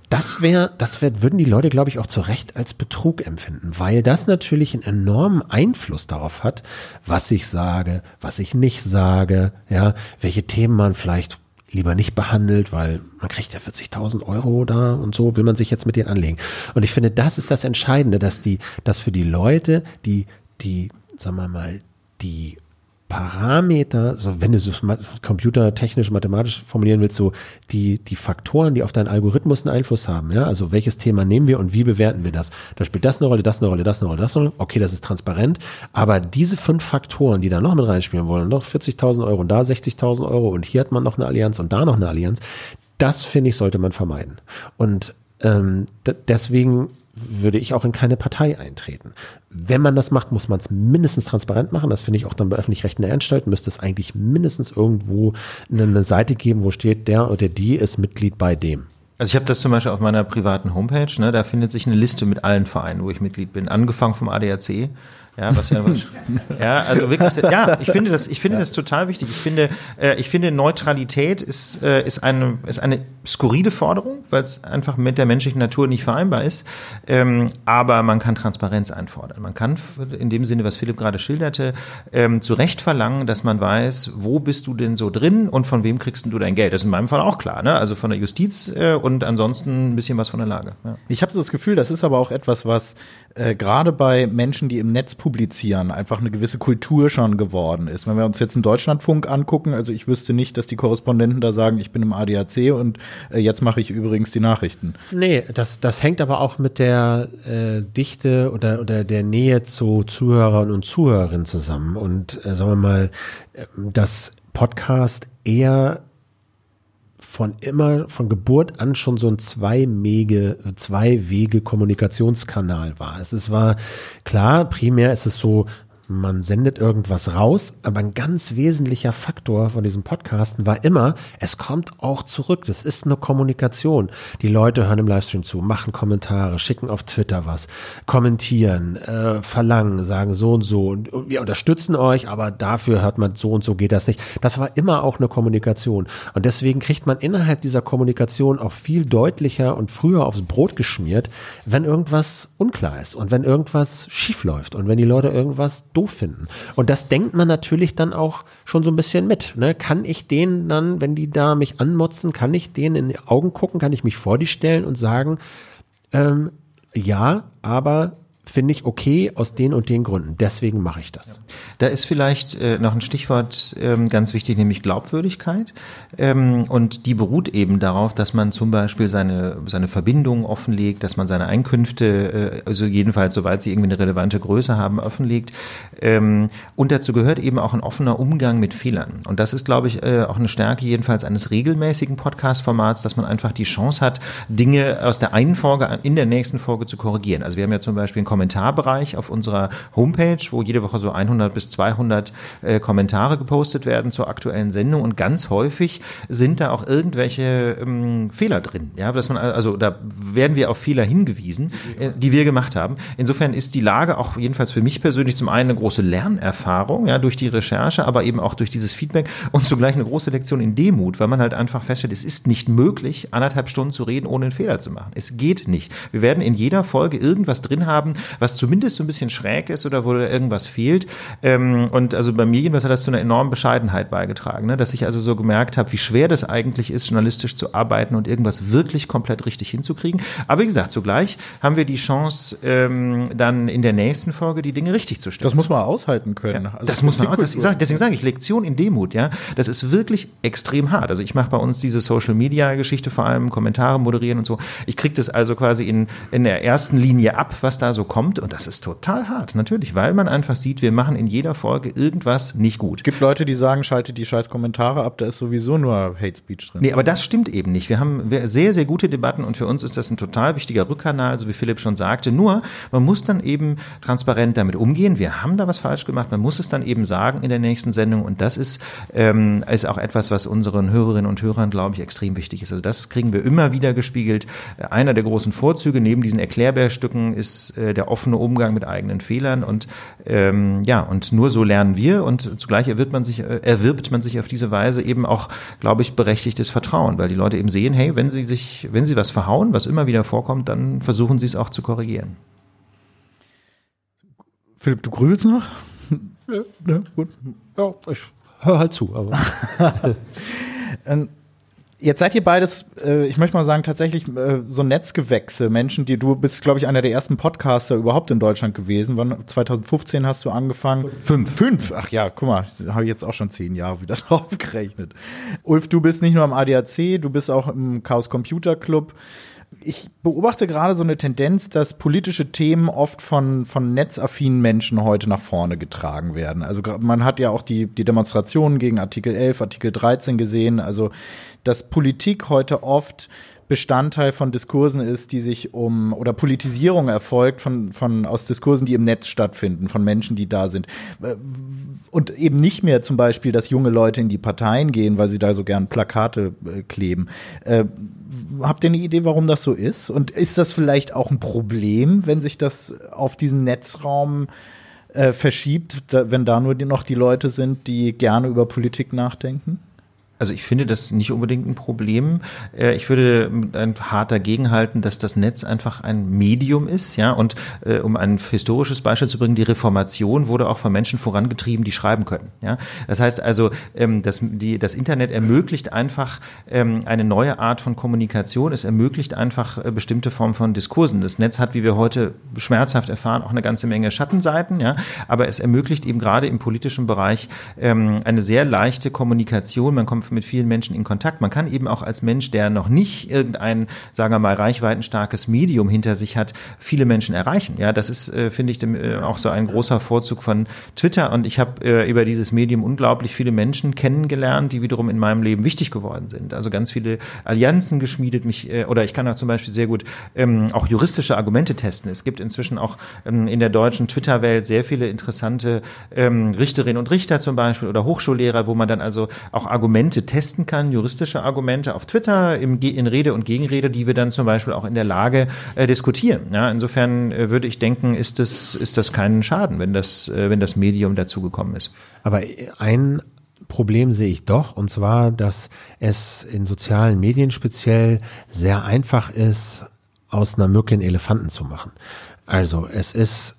Das wäre, das wär, würden die Leute, glaube ich, auch zu Recht als Betrug empfinden, weil das natürlich einen enormen Einfluss darauf hat, was ich sage, was ich nicht sage, ja, welche Themen man vielleicht lieber nicht behandelt, weil man kriegt ja 40.000 Euro da und so will man sich jetzt mit denen anlegen. Und ich finde, das ist das Entscheidende, dass die, dass für die Leute, die, die, sagen wir mal, die Parameter, so wenn du es computertechnisch, mathematisch formulieren willst, so die, die Faktoren, die auf deinen Algorithmus einen Einfluss haben, ja, also welches Thema nehmen wir und wie bewerten wir das? Da spielt das eine Rolle, das eine Rolle, das eine Rolle, das eine Rolle. Okay, das ist transparent. Aber diese fünf Faktoren, die da noch mit reinspielen wollen, noch 40.000 Euro und da 60.000 Euro und hier hat man noch eine Allianz und da noch eine Allianz, das finde ich, sollte man vermeiden. Und ähm, deswegen würde ich auch in keine Partei eintreten. Wenn man das macht, muss man es mindestens transparent machen. Das finde ich auch dann bei öffentlich-rechtlichen Anstalten müsste es eigentlich mindestens irgendwo eine, Seite geben, wo steht, der oder die ist Mitglied bei dem. Also ich habe das zum Beispiel auf meiner privaten Homepage, ne, da findet sich eine Liste mit allen Vereinen, wo ich Mitglied bin, angefangen vom ADAC ja, was ja, ja, also wirklich, ja, ich finde das, ich finde das total wichtig. Ich finde, äh, ich finde Neutralität ist, äh, ist eine, ist eine skurrile Forderung, weil es einfach mit der menschlichen Natur nicht vereinbar ist. Ähm, aber man kann Transparenz einfordern. Man kann in dem Sinne, was Philipp gerade schilderte, ähm, zu Recht verlangen, dass man weiß, wo bist du denn so drin und von wem kriegst du dein Geld. Das ist in meinem Fall auch klar, ne? Also von der Justiz äh, und ansonsten ein bisschen was von der Lage. Ja. Ich habe so das Gefühl, das ist aber auch etwas, was äh, gerade bei Menschen, die im Netz publizieren, einfach eine gewisse Kultur schon geworden ist. Wenn wir uns jetzt einen Deutschlandfunk angucken, also ich wüsste nicht, dass die Korrespondenten da sagen, ich bin im ADAC und äh, jetzt mache ich übrigens die Nachrichten. Nee, das, das hängt aber auch mit der äh, Dichte oder, oder der Nähe zu Zuhörern und Zuhörerinnen zusammen. Und äh, sagen wir mal, äh, das Podcast eher von immer, von Geburt an schon so ein zwei Wege, zwei Wege Kommunikationskanal war. Es ist, war klar, primär ist es so, man sendet irgendwas raus, aber ein ganz wesentlicher Faktor von diesem Podcasten war immer, es kommt auch zurück. Das ist eine Kommunikation. Die Leute hören im Livestream zu, machen Kommentare, schicken auf Twitter was, kommentieren, äh, verlangen, sagen so und so. Und wir unterstützen euch, aber dafür hört man so und so geht das nicht. Das war immer auch eine Kommunikation. Und deswegen kriegt man innerhalb dieser Kommunikation auch viel deutlicher und früher aufs Brot geschmiert, wenn irgendwas unklar ist und wenn irgendwas schief läuft und wenn die Leute irgendwas doof finden. Und das denkt man natürlich dann auch schon so ein bisschen mit. Ne? Kann ich denen dann, wenn die da mich anmotzen, kann ich denen in die Augen gucken, kann ich mich vor die stellen und sagen, ähm, ja, aber finde ich okay aus den und den Gründen. Deswegen mache ich das. Da ist vielleicht äh, noch ein Stichwort ähm, ganz wichtig, nämlich Glaubwürdigkeit. Ähm, und die beruht eben darauf, dass man zum Beispiel seine, seine Verbindungen offenlegt, dass man seine Einkünfte, äh, also jedenfalls soweit sie irgendwie eine relevante Größe haben, offenlegt. Ähm, und dazu gehört eben auch ein offener Umgang mit Fehlern. Und das ist, glaube ich, äh, auch eine Stärke jedenfalls eines regelmäßigen Podcast-Formats, dass man einfach die Chance hat, Dinge aus der einen Folge in der nächsten Folge zu korrigieren. Also wir haben ja zum Beispiel einen Kommentarbereich auf unserer Homepage, wo jede Woche so 100 bis 200 äh, Kommentare gepostet werden zur aktuellen Sendung und ganz häufig sind da auch irgendwelche ähm, Fehler drin. Ja, dass man also da werden wir auf Fehler hingewiesen, äh, die wir gemacht haben. Insofern ist die Lage auch jedenfalls für mich persönlich zum einen eine große Lernerfahrung, ja, durch die Recherche, aber eben auch durch dieses Feedback und zugleich eine große Lektion in Demut, weil man halt einfach feststellt, es ist nicht möglich, anderthalb Stunden zu reden, ohne einen Fehler zu machen. Es geht nicht. Wir werden in jeder Folge irgendwas drin haben, was zumindest so ein bisschen schräg ist oder wo irgendwas fehlt. Ähm, und also bei mir jedenfalls hat das zu einer enormen Bescheidenheit beigetragen, ne? dass ich also so gemerkt habe, wie schwer das eigentlich ist, journalistisch zu arbeiten und irgendwas wirklich komplett richtig hinzukriegen. Aber wie gesagt, zugleich haben wir die Chance, ähm, dann in der nächsten Folge die Dinge richtig zu stellen. Das muss man aushalten können. Ja, also das muss man auch. Das, sag, deswegen sage ich, Lektion in Demut, ja, das ist wirklich extrem hart. Also ich mache bei uns diese Social Media Geschichte vor allem, Kommentare moderieren und so. Ich kriege das also quasi in, in der ersten Linie ab, was da so kommt und das ist total hart, natürlich, weil man einfach sieht, wir machen in jeder Folge irgendwas nicht gut. Es gibt Leute, die sagen, schaltet die scheiß Kommentare ab, da ist sowieso nur Hate Speech drin. Nee, aber das stimmt eben nicht. Wir haben sehr, sehr gute Debatten und für uns ist das ein total wichtiger Rückkanal, so wie Philipp schon sagte. Nur, man muss dann eben transparent damit umgehen. Wir haben da was falsch gemacht. Man muss es dann eben sagen in der nächsten Sendung und das ist, ähm, ist auch etwas, was unseren Hörerinnen und Hörern, glaube ich, extrem wichtig ist. Also das kriegen wir immer wieder gespiegelt. Einer der großen Vorzüge neben diesen Erklärbärstücken ist äh, der offene Umgang mit eigenen Fehlern und ähm, ja, und nur so lernen wir und zugleich erwirbt man sich, äh, erwirbt man sich auf diese Weise eben auch, glaube ich, berechtigtes Vertrauen, weil die Leute eben sehen, hey, wenn sie sich, wenn sie was verhauen, was immer wieder vorkommt, dann versuchen sie es auch zu korrigieren. Philipp, du grübelst noch? Ja, ja gut. Ja, ich höre halt zu, aber. Jetzt seid ihr beides, äh, ich möchte mal sagen, tatsächlich äh, so Netzgewächse, Menschen, die du bist, glaube ich, einer der ersten Podcaster überhaupt in Deutschland gewesen. Wann 2015 hast du angefangen? Fünf. Fünf. Ach ja, guck mal, habe ich jetzt auch schon zehn Jahre wieder drauf gerechnet. Ulf, du bist nicht nur am ADAC, du bist auch im Chaos Computer Club ich beobachte gerade so eine Tendenz, dass politische Themen oft von, von netzaffinen Menschen heute nach vorne getragen werden. Also man hat ja auch die, die Demonstrationen gegen Artikel 11, Artikel 13 gesehen. Also, dass Politik heute oft Bestandteil von Diskursen ist, die sich um oder Politisierung erfolgt von, von aus Diskursen, die im Netz stattfinden, von Menschen, die da sind. Und eben nicht mehr zum Beispiel, dass junge Leute in die Parteien gehen, weil sie da so gern Plakate äh, kleben. Äh, habt ihr eine Idee, warum das so ist? Und ist das vielleicht auch ein Problem, wenn sich das auf diesen Netzraum äh, verschiebt, da, wenn da nur die, noch die Leute sind, die gerne über Politik nachdenken? Also ich finde das nicht unbedingt ein Problem. Äh, ich würde hart dagegen halten, dass das Netz einfach ein Medium ist, ja. Und äh, um ein historisches Beispiel zu bringen, die Reformation wurde auch von Menschen vorangetrieben, die schreiben können. Ja. Das heißt also, ähm, das, die, das Internet ermöglicht einfach ähm, eine neue Art von Kommunikation. Es ermöglicht einfach äh, bestimmte Formen von Diskursen. Das Netz hat, wie wir heute schmerzhaft erfahren, auch eine ganze Menge Schattenseiten, ja. Aber es ermöglicht eben gerade im politischen Bereich ähm, eine sehr leichte Kommunikation. Man kommt mit vielen Menschen in Kontakt. Man kann eben auch als Mensch, der noch nicht irgendein, sagen wir mal, reichweitenstarkes Medium hinter sich hat, viele Menschen erreichen. Ja, das ist, äh, finde ich, dem, äh, auch so ein großer Vorzug von Twitter. Und ich habe äh, über dieses Medium unglaublich viele Menschen kennengelernt, die wiederum in meinem Leben wichtig geworden sind. Also ganz viele Allianzen geschmiedet, mich, äh, oder ich kann auch zum Beispiel sehr gut ähm, auch juristische Argumente testen. Es gibt inzwischen auch ähm, in der deutschen Twitter-Welt sehr viele interessante ähm, Richterinnen und Richter zum Beispiel oder Hochschullehrer, wo man dann also auch Argumente testen kann, juristische Argumente auf Twitter im, in Rede und Gegenrede, die wir dann zum Beispiel auch in der Lage äh, diskutieren. Ja, insofern äh, würde ich denken, ist das, ist das kein Schaden, wenn das, äh, wenn das Medium dazugekommen ist. Aber ein Problem sehe ich doch, und zwar, dass es in sozialen Medien speziell sehr einfach ist, aus einer Mücke einen Elefanten zu machen. Also es ist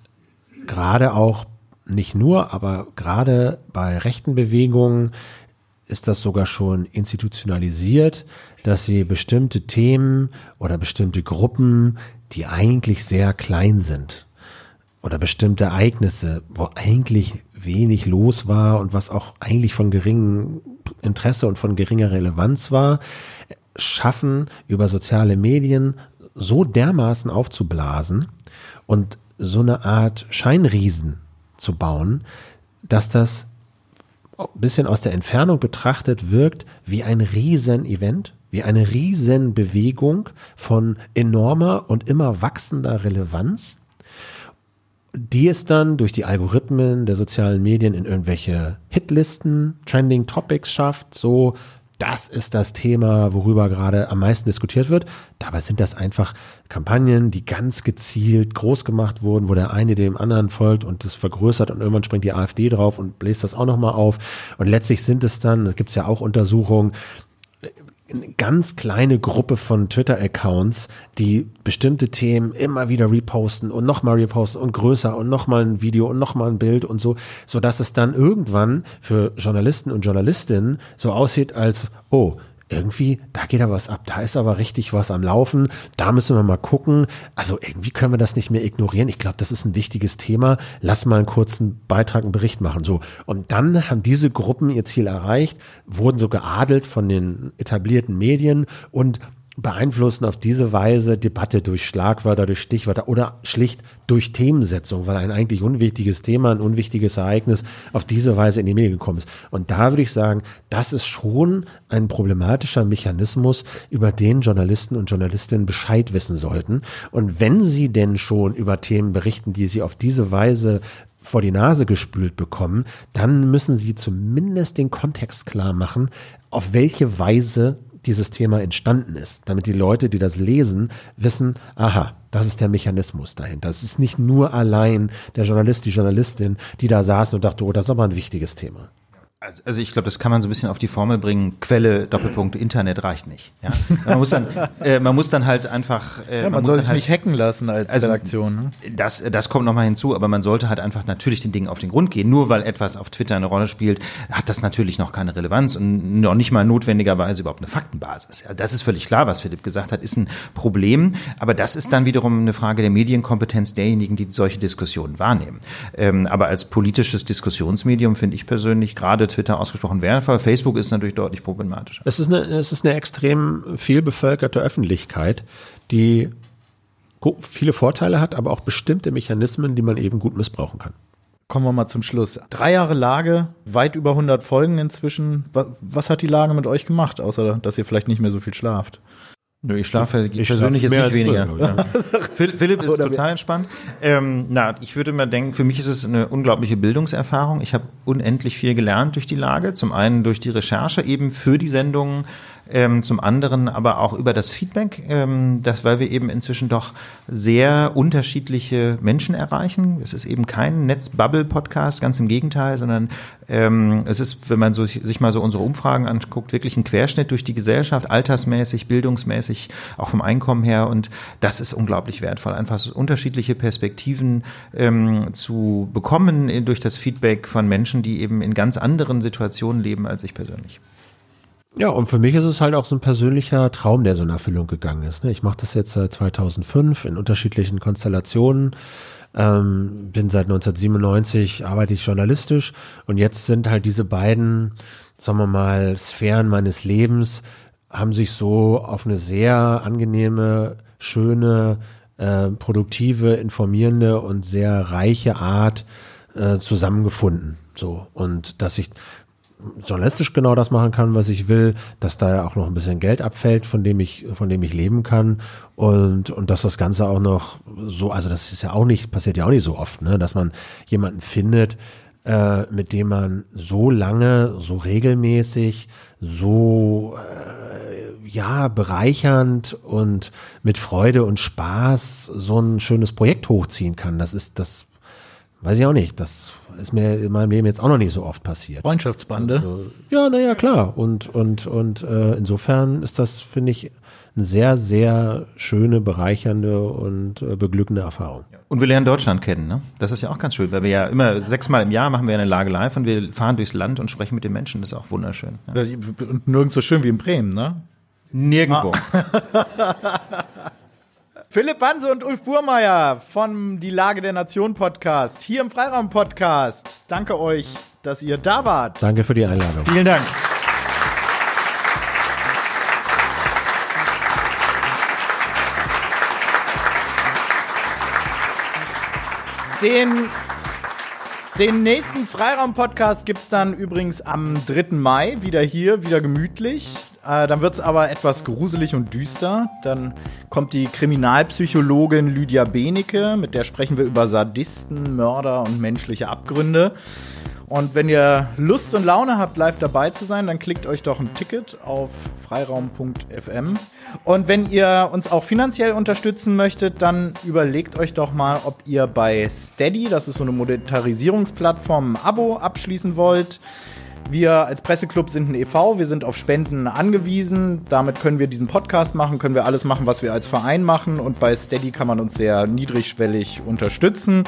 gerade auch nicht nur, aber gerade bei rechten Bewegungen ist das sogar schon institutionalisiert, dass sie bestimmte Themen oder bestimmte Gruppen, die eigentlich sehr klein sind, oder bestimmte Ereignisse, wo eigentlich wenig los war und was auch eigentlich von geringem Interesse und von geringer Relevanz war, schaffen über soziale Medien so dermaßen aufzublasen und so eine Art Scheinriesen zu bauen, dass das bisschen aus der Entfernung betrachtet wirkt wie ein Riesenevent, wie eine Riesenbewegung von enormer und immer wachsender Relevanz, die es dann durch die Algorithmen der sozialen Medien in irgendwelche Hitlisten, Trending Topics schafft, so das ist das Thema, worüber gerade am meisten diskutiert wird. Dabei sind das einfach Kampagnen, die ganz gezielt groß gemacht wurden, wo der eine dem anderen folgt und das vergrößert und irgendwann springt die AfD drauf und bläst das auch nochmal auf. Und letztlich sind es dann, da gibt es ja auch Untersuchungen, eine ganz kleine Gruppe von Twitter-Accounts, die bestimmte Themen immer wieder reposten und nochmal reposten und größer und nochmal ein Video und nochmal ein Bild und so, so dass es dann irgendwann für Journalisten und Journalistinnen so aussieht als, oh, irgendwie, da geht aber was ab, da ist aber richtig was am Laufen, da müssen wir mal gucken. Also irgendwie können wir das nicht mehr ignorieren. Ich glaube, das ist ein wichtiges Thema. Lass mal einen kurzen Beitrag, einen Bericht machen. So. Und dann haben diese Gruppen ihr Ziel erreicht, wurden so geadelt von den etablierten Medien und beeinflussen auf diese Weise Debatte durch Schlagwörter, durch Stichwörter oder schlicht durch Themensetzung, weil ein eigentlich unwichtiges Thema, ein unwichtiges Ereignis auf diese Weise in die Medien gekommen ist. Und da würde ich sagen, das ist schon ein problematischer Mechanismus, über den Journalisten und Journalistinnen Bescheid wissen sollten. Und wenn sie denn schon über Themen berichten, die sie auf diese Weise vor die Nase gespült bekommen, dann müssen sie zumindest den Kontext klar machen, auf welche Weise dieses Thema entstanden ist, damit die Leute, die das lesen, wissen, aha, das ist der Mechanismus dahinter. Es ist nicht nur allein der Journalist, die Journalistin, die da saßen und dachte, oh, das ist aber ein wichtiges Thema. Also, also ich glaube, das kann man so ein bisschen auf die Formel bringen. Quelle, Doppelpunkt, Internet reicht nicht. Ja? Man, muss dann, äh, man muss dann halt einfach. Äh, ja, man, man soll sich halt, nicht hacken lassen als also, Redaktion. Ne? Das, das kommt nochmal hinzu, aber man sollte halt einfach natürlich den Dingen auf den Grund gehen. Nur weil etwas auf Twitter eine Rolle spielt, hat das natürlich noch keine Relevanz und noch nicht mal notwendigerweise überhaupt eine Faktenbasis. Ja, das ist völlig klar, was Philipp gesagt hat, ist ein Problem. Aber das ist dann wiederum eine Frage der Medienkompetenz derjenigen, die solche Diskussionen wahrnehmen. Ähm, aber als politisches Diskussionsmedium finde ich persönlich gerade Twitter ausgesprochen wertvoll. Facebook ist natürlich deutlich problematischer. Es ist eine, es ist eine extrem viel bevölkerte Öffentlichkeit, die viele Vorteile hat, aber auch bestimmte Mechanismen, die man eben gut missbrauchen kann. Kommen wir mal zum Schluss. Drei Jahre Lage, weit über 100 Folgen inzwischen. Was, was hat die Lage mit euch gemacht, außer dass ihr vielleicht nicht mehr so viel schlaft? Nö, ich schlafe ich persönlich jetzt nicht weniger. Früher. Philipp ist total entspannt. Ähm, na, ich würde mal denken, für mich ist es eine unglaubliche Bildungserfahrung. Ich habe unendlich viel gelernt durch die Lage. Zum einen durch die Recherche eben für die Sendungen, ähm, zum anderen aber auch über das Feedback, ähm, das, weil wir eben inzwischen doch sehr unterschiedliche Menschen erreichen. Es ist eben kein Netz-Bubble-Podcast, ganz im Gegenteil, sondern ähm, es ist, wenn man so, sich mal so unsere Umfragen anguckt, wirklich ein Querschnitt durch die Gesellschaft, altersmäßig, bildungsmäßig, auch vom Einkommen her. Und das ist unglaublich wertvoll, einfach so unterschiedliche Perspektiven ähm, zu bekommen durch das Feedback von Menschen, die eben in ganz anderen Situationen leben als ich persönlich. Ja, und für mich ist es halt auch so ein persönlicher Traum, der so in Erfüllung gegangen ist. Ne? Ich mache das jetzt seit 2005 in unterschiedlichen Konstellationen. Ähm, bin seit 1997, arbeite ich journalistisch und jetzt sind halt diese beiden, sagen wir mal, Sphären meines Lebens, haben sich so auf eine sehr angenehme, schöne, äh, produktive, informierende und sehr reiche Art äh, zusammengefunden. So. Und dass ich journalistisch genau das machen kann, was ich will, dass da ja auch noch ein bisschen Geld abfällt, von dem ich, von dem ich leben kann und, und dass das Ganze auch noch so, also das ist ja auch nicht, passiert ja auch nicht so oft, ne, dass man jemanden findet, äh, mit dem man so lange, so regelmäßig, so äh, ja bereichernd und mit Freude und Spaß so ein schönes Projekt hochziehen kann. Das ist das Weiß ich auch nicht. Das ist mir in meinem Leben jetzt auch noch nicht so oft passiert. Freundschaftsbande. Also, ja, naja, klar. Und, und, und äh, insofern ist das, finde ich, eine sehr, sehr schöne, bereichernde und äh, beglückende Erfahrung. Und wir lernen Deutschland kennen, ne? Das ist ja auch ganz schön, weil wir ja immer sechsmal im Jahr machen wir eine Lage live und wir fahren durchs Land und sprechen mit den Menschen. Das ist auch wunderschön. Ja. Und nirgends so schön wie in Bremen, ne? Nirgendwo. Ah. Philipp Banse und Ulf Burmeier von Die Lage der Nation Podcast, hier im Freiraum Podcast. Danke euch, dass ihr da wart. Danke für die Einladung. Vielen Dank. Den, den nächsten Freiraum-Podcast gibt es dann übrigens am 3. Mai wieder hier, wieder gemütlich. Äh, dann wird es aber etwas gruselig und düster. Dann kommt die Kriminalpsychologin Lydia Benecke, mit der sprechen wir über Sadisten, Mörder und menschliche Abgründe. Und wenn ihr Lust und Laune habt, live dabei zu sein, dann klickt euch doch ein Ticket auf freiraum.fm. Und wenn ihr uns auch finanziell unterstützen möchtet, dann überlegt euch doch mal, ob ihr bei Steady, das ist so eine Monetarisierungsplattform, ein Abo abschließen wollt. Wir als Presseclub sind ein e.V., wir sind auf Spenden angewiesen. Damit können wir diesen Podcast machen, können wir alles machen, was wir als Verein machen. Und bei Steady kann man uns sehr niedrigschwellig unterstützen.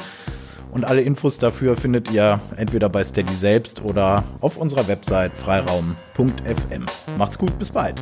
Und alle Infos dafür findet ihr entweder bei Steady selbst oder auf unserer Website freiraum.fm. Macht's gut, bis bald.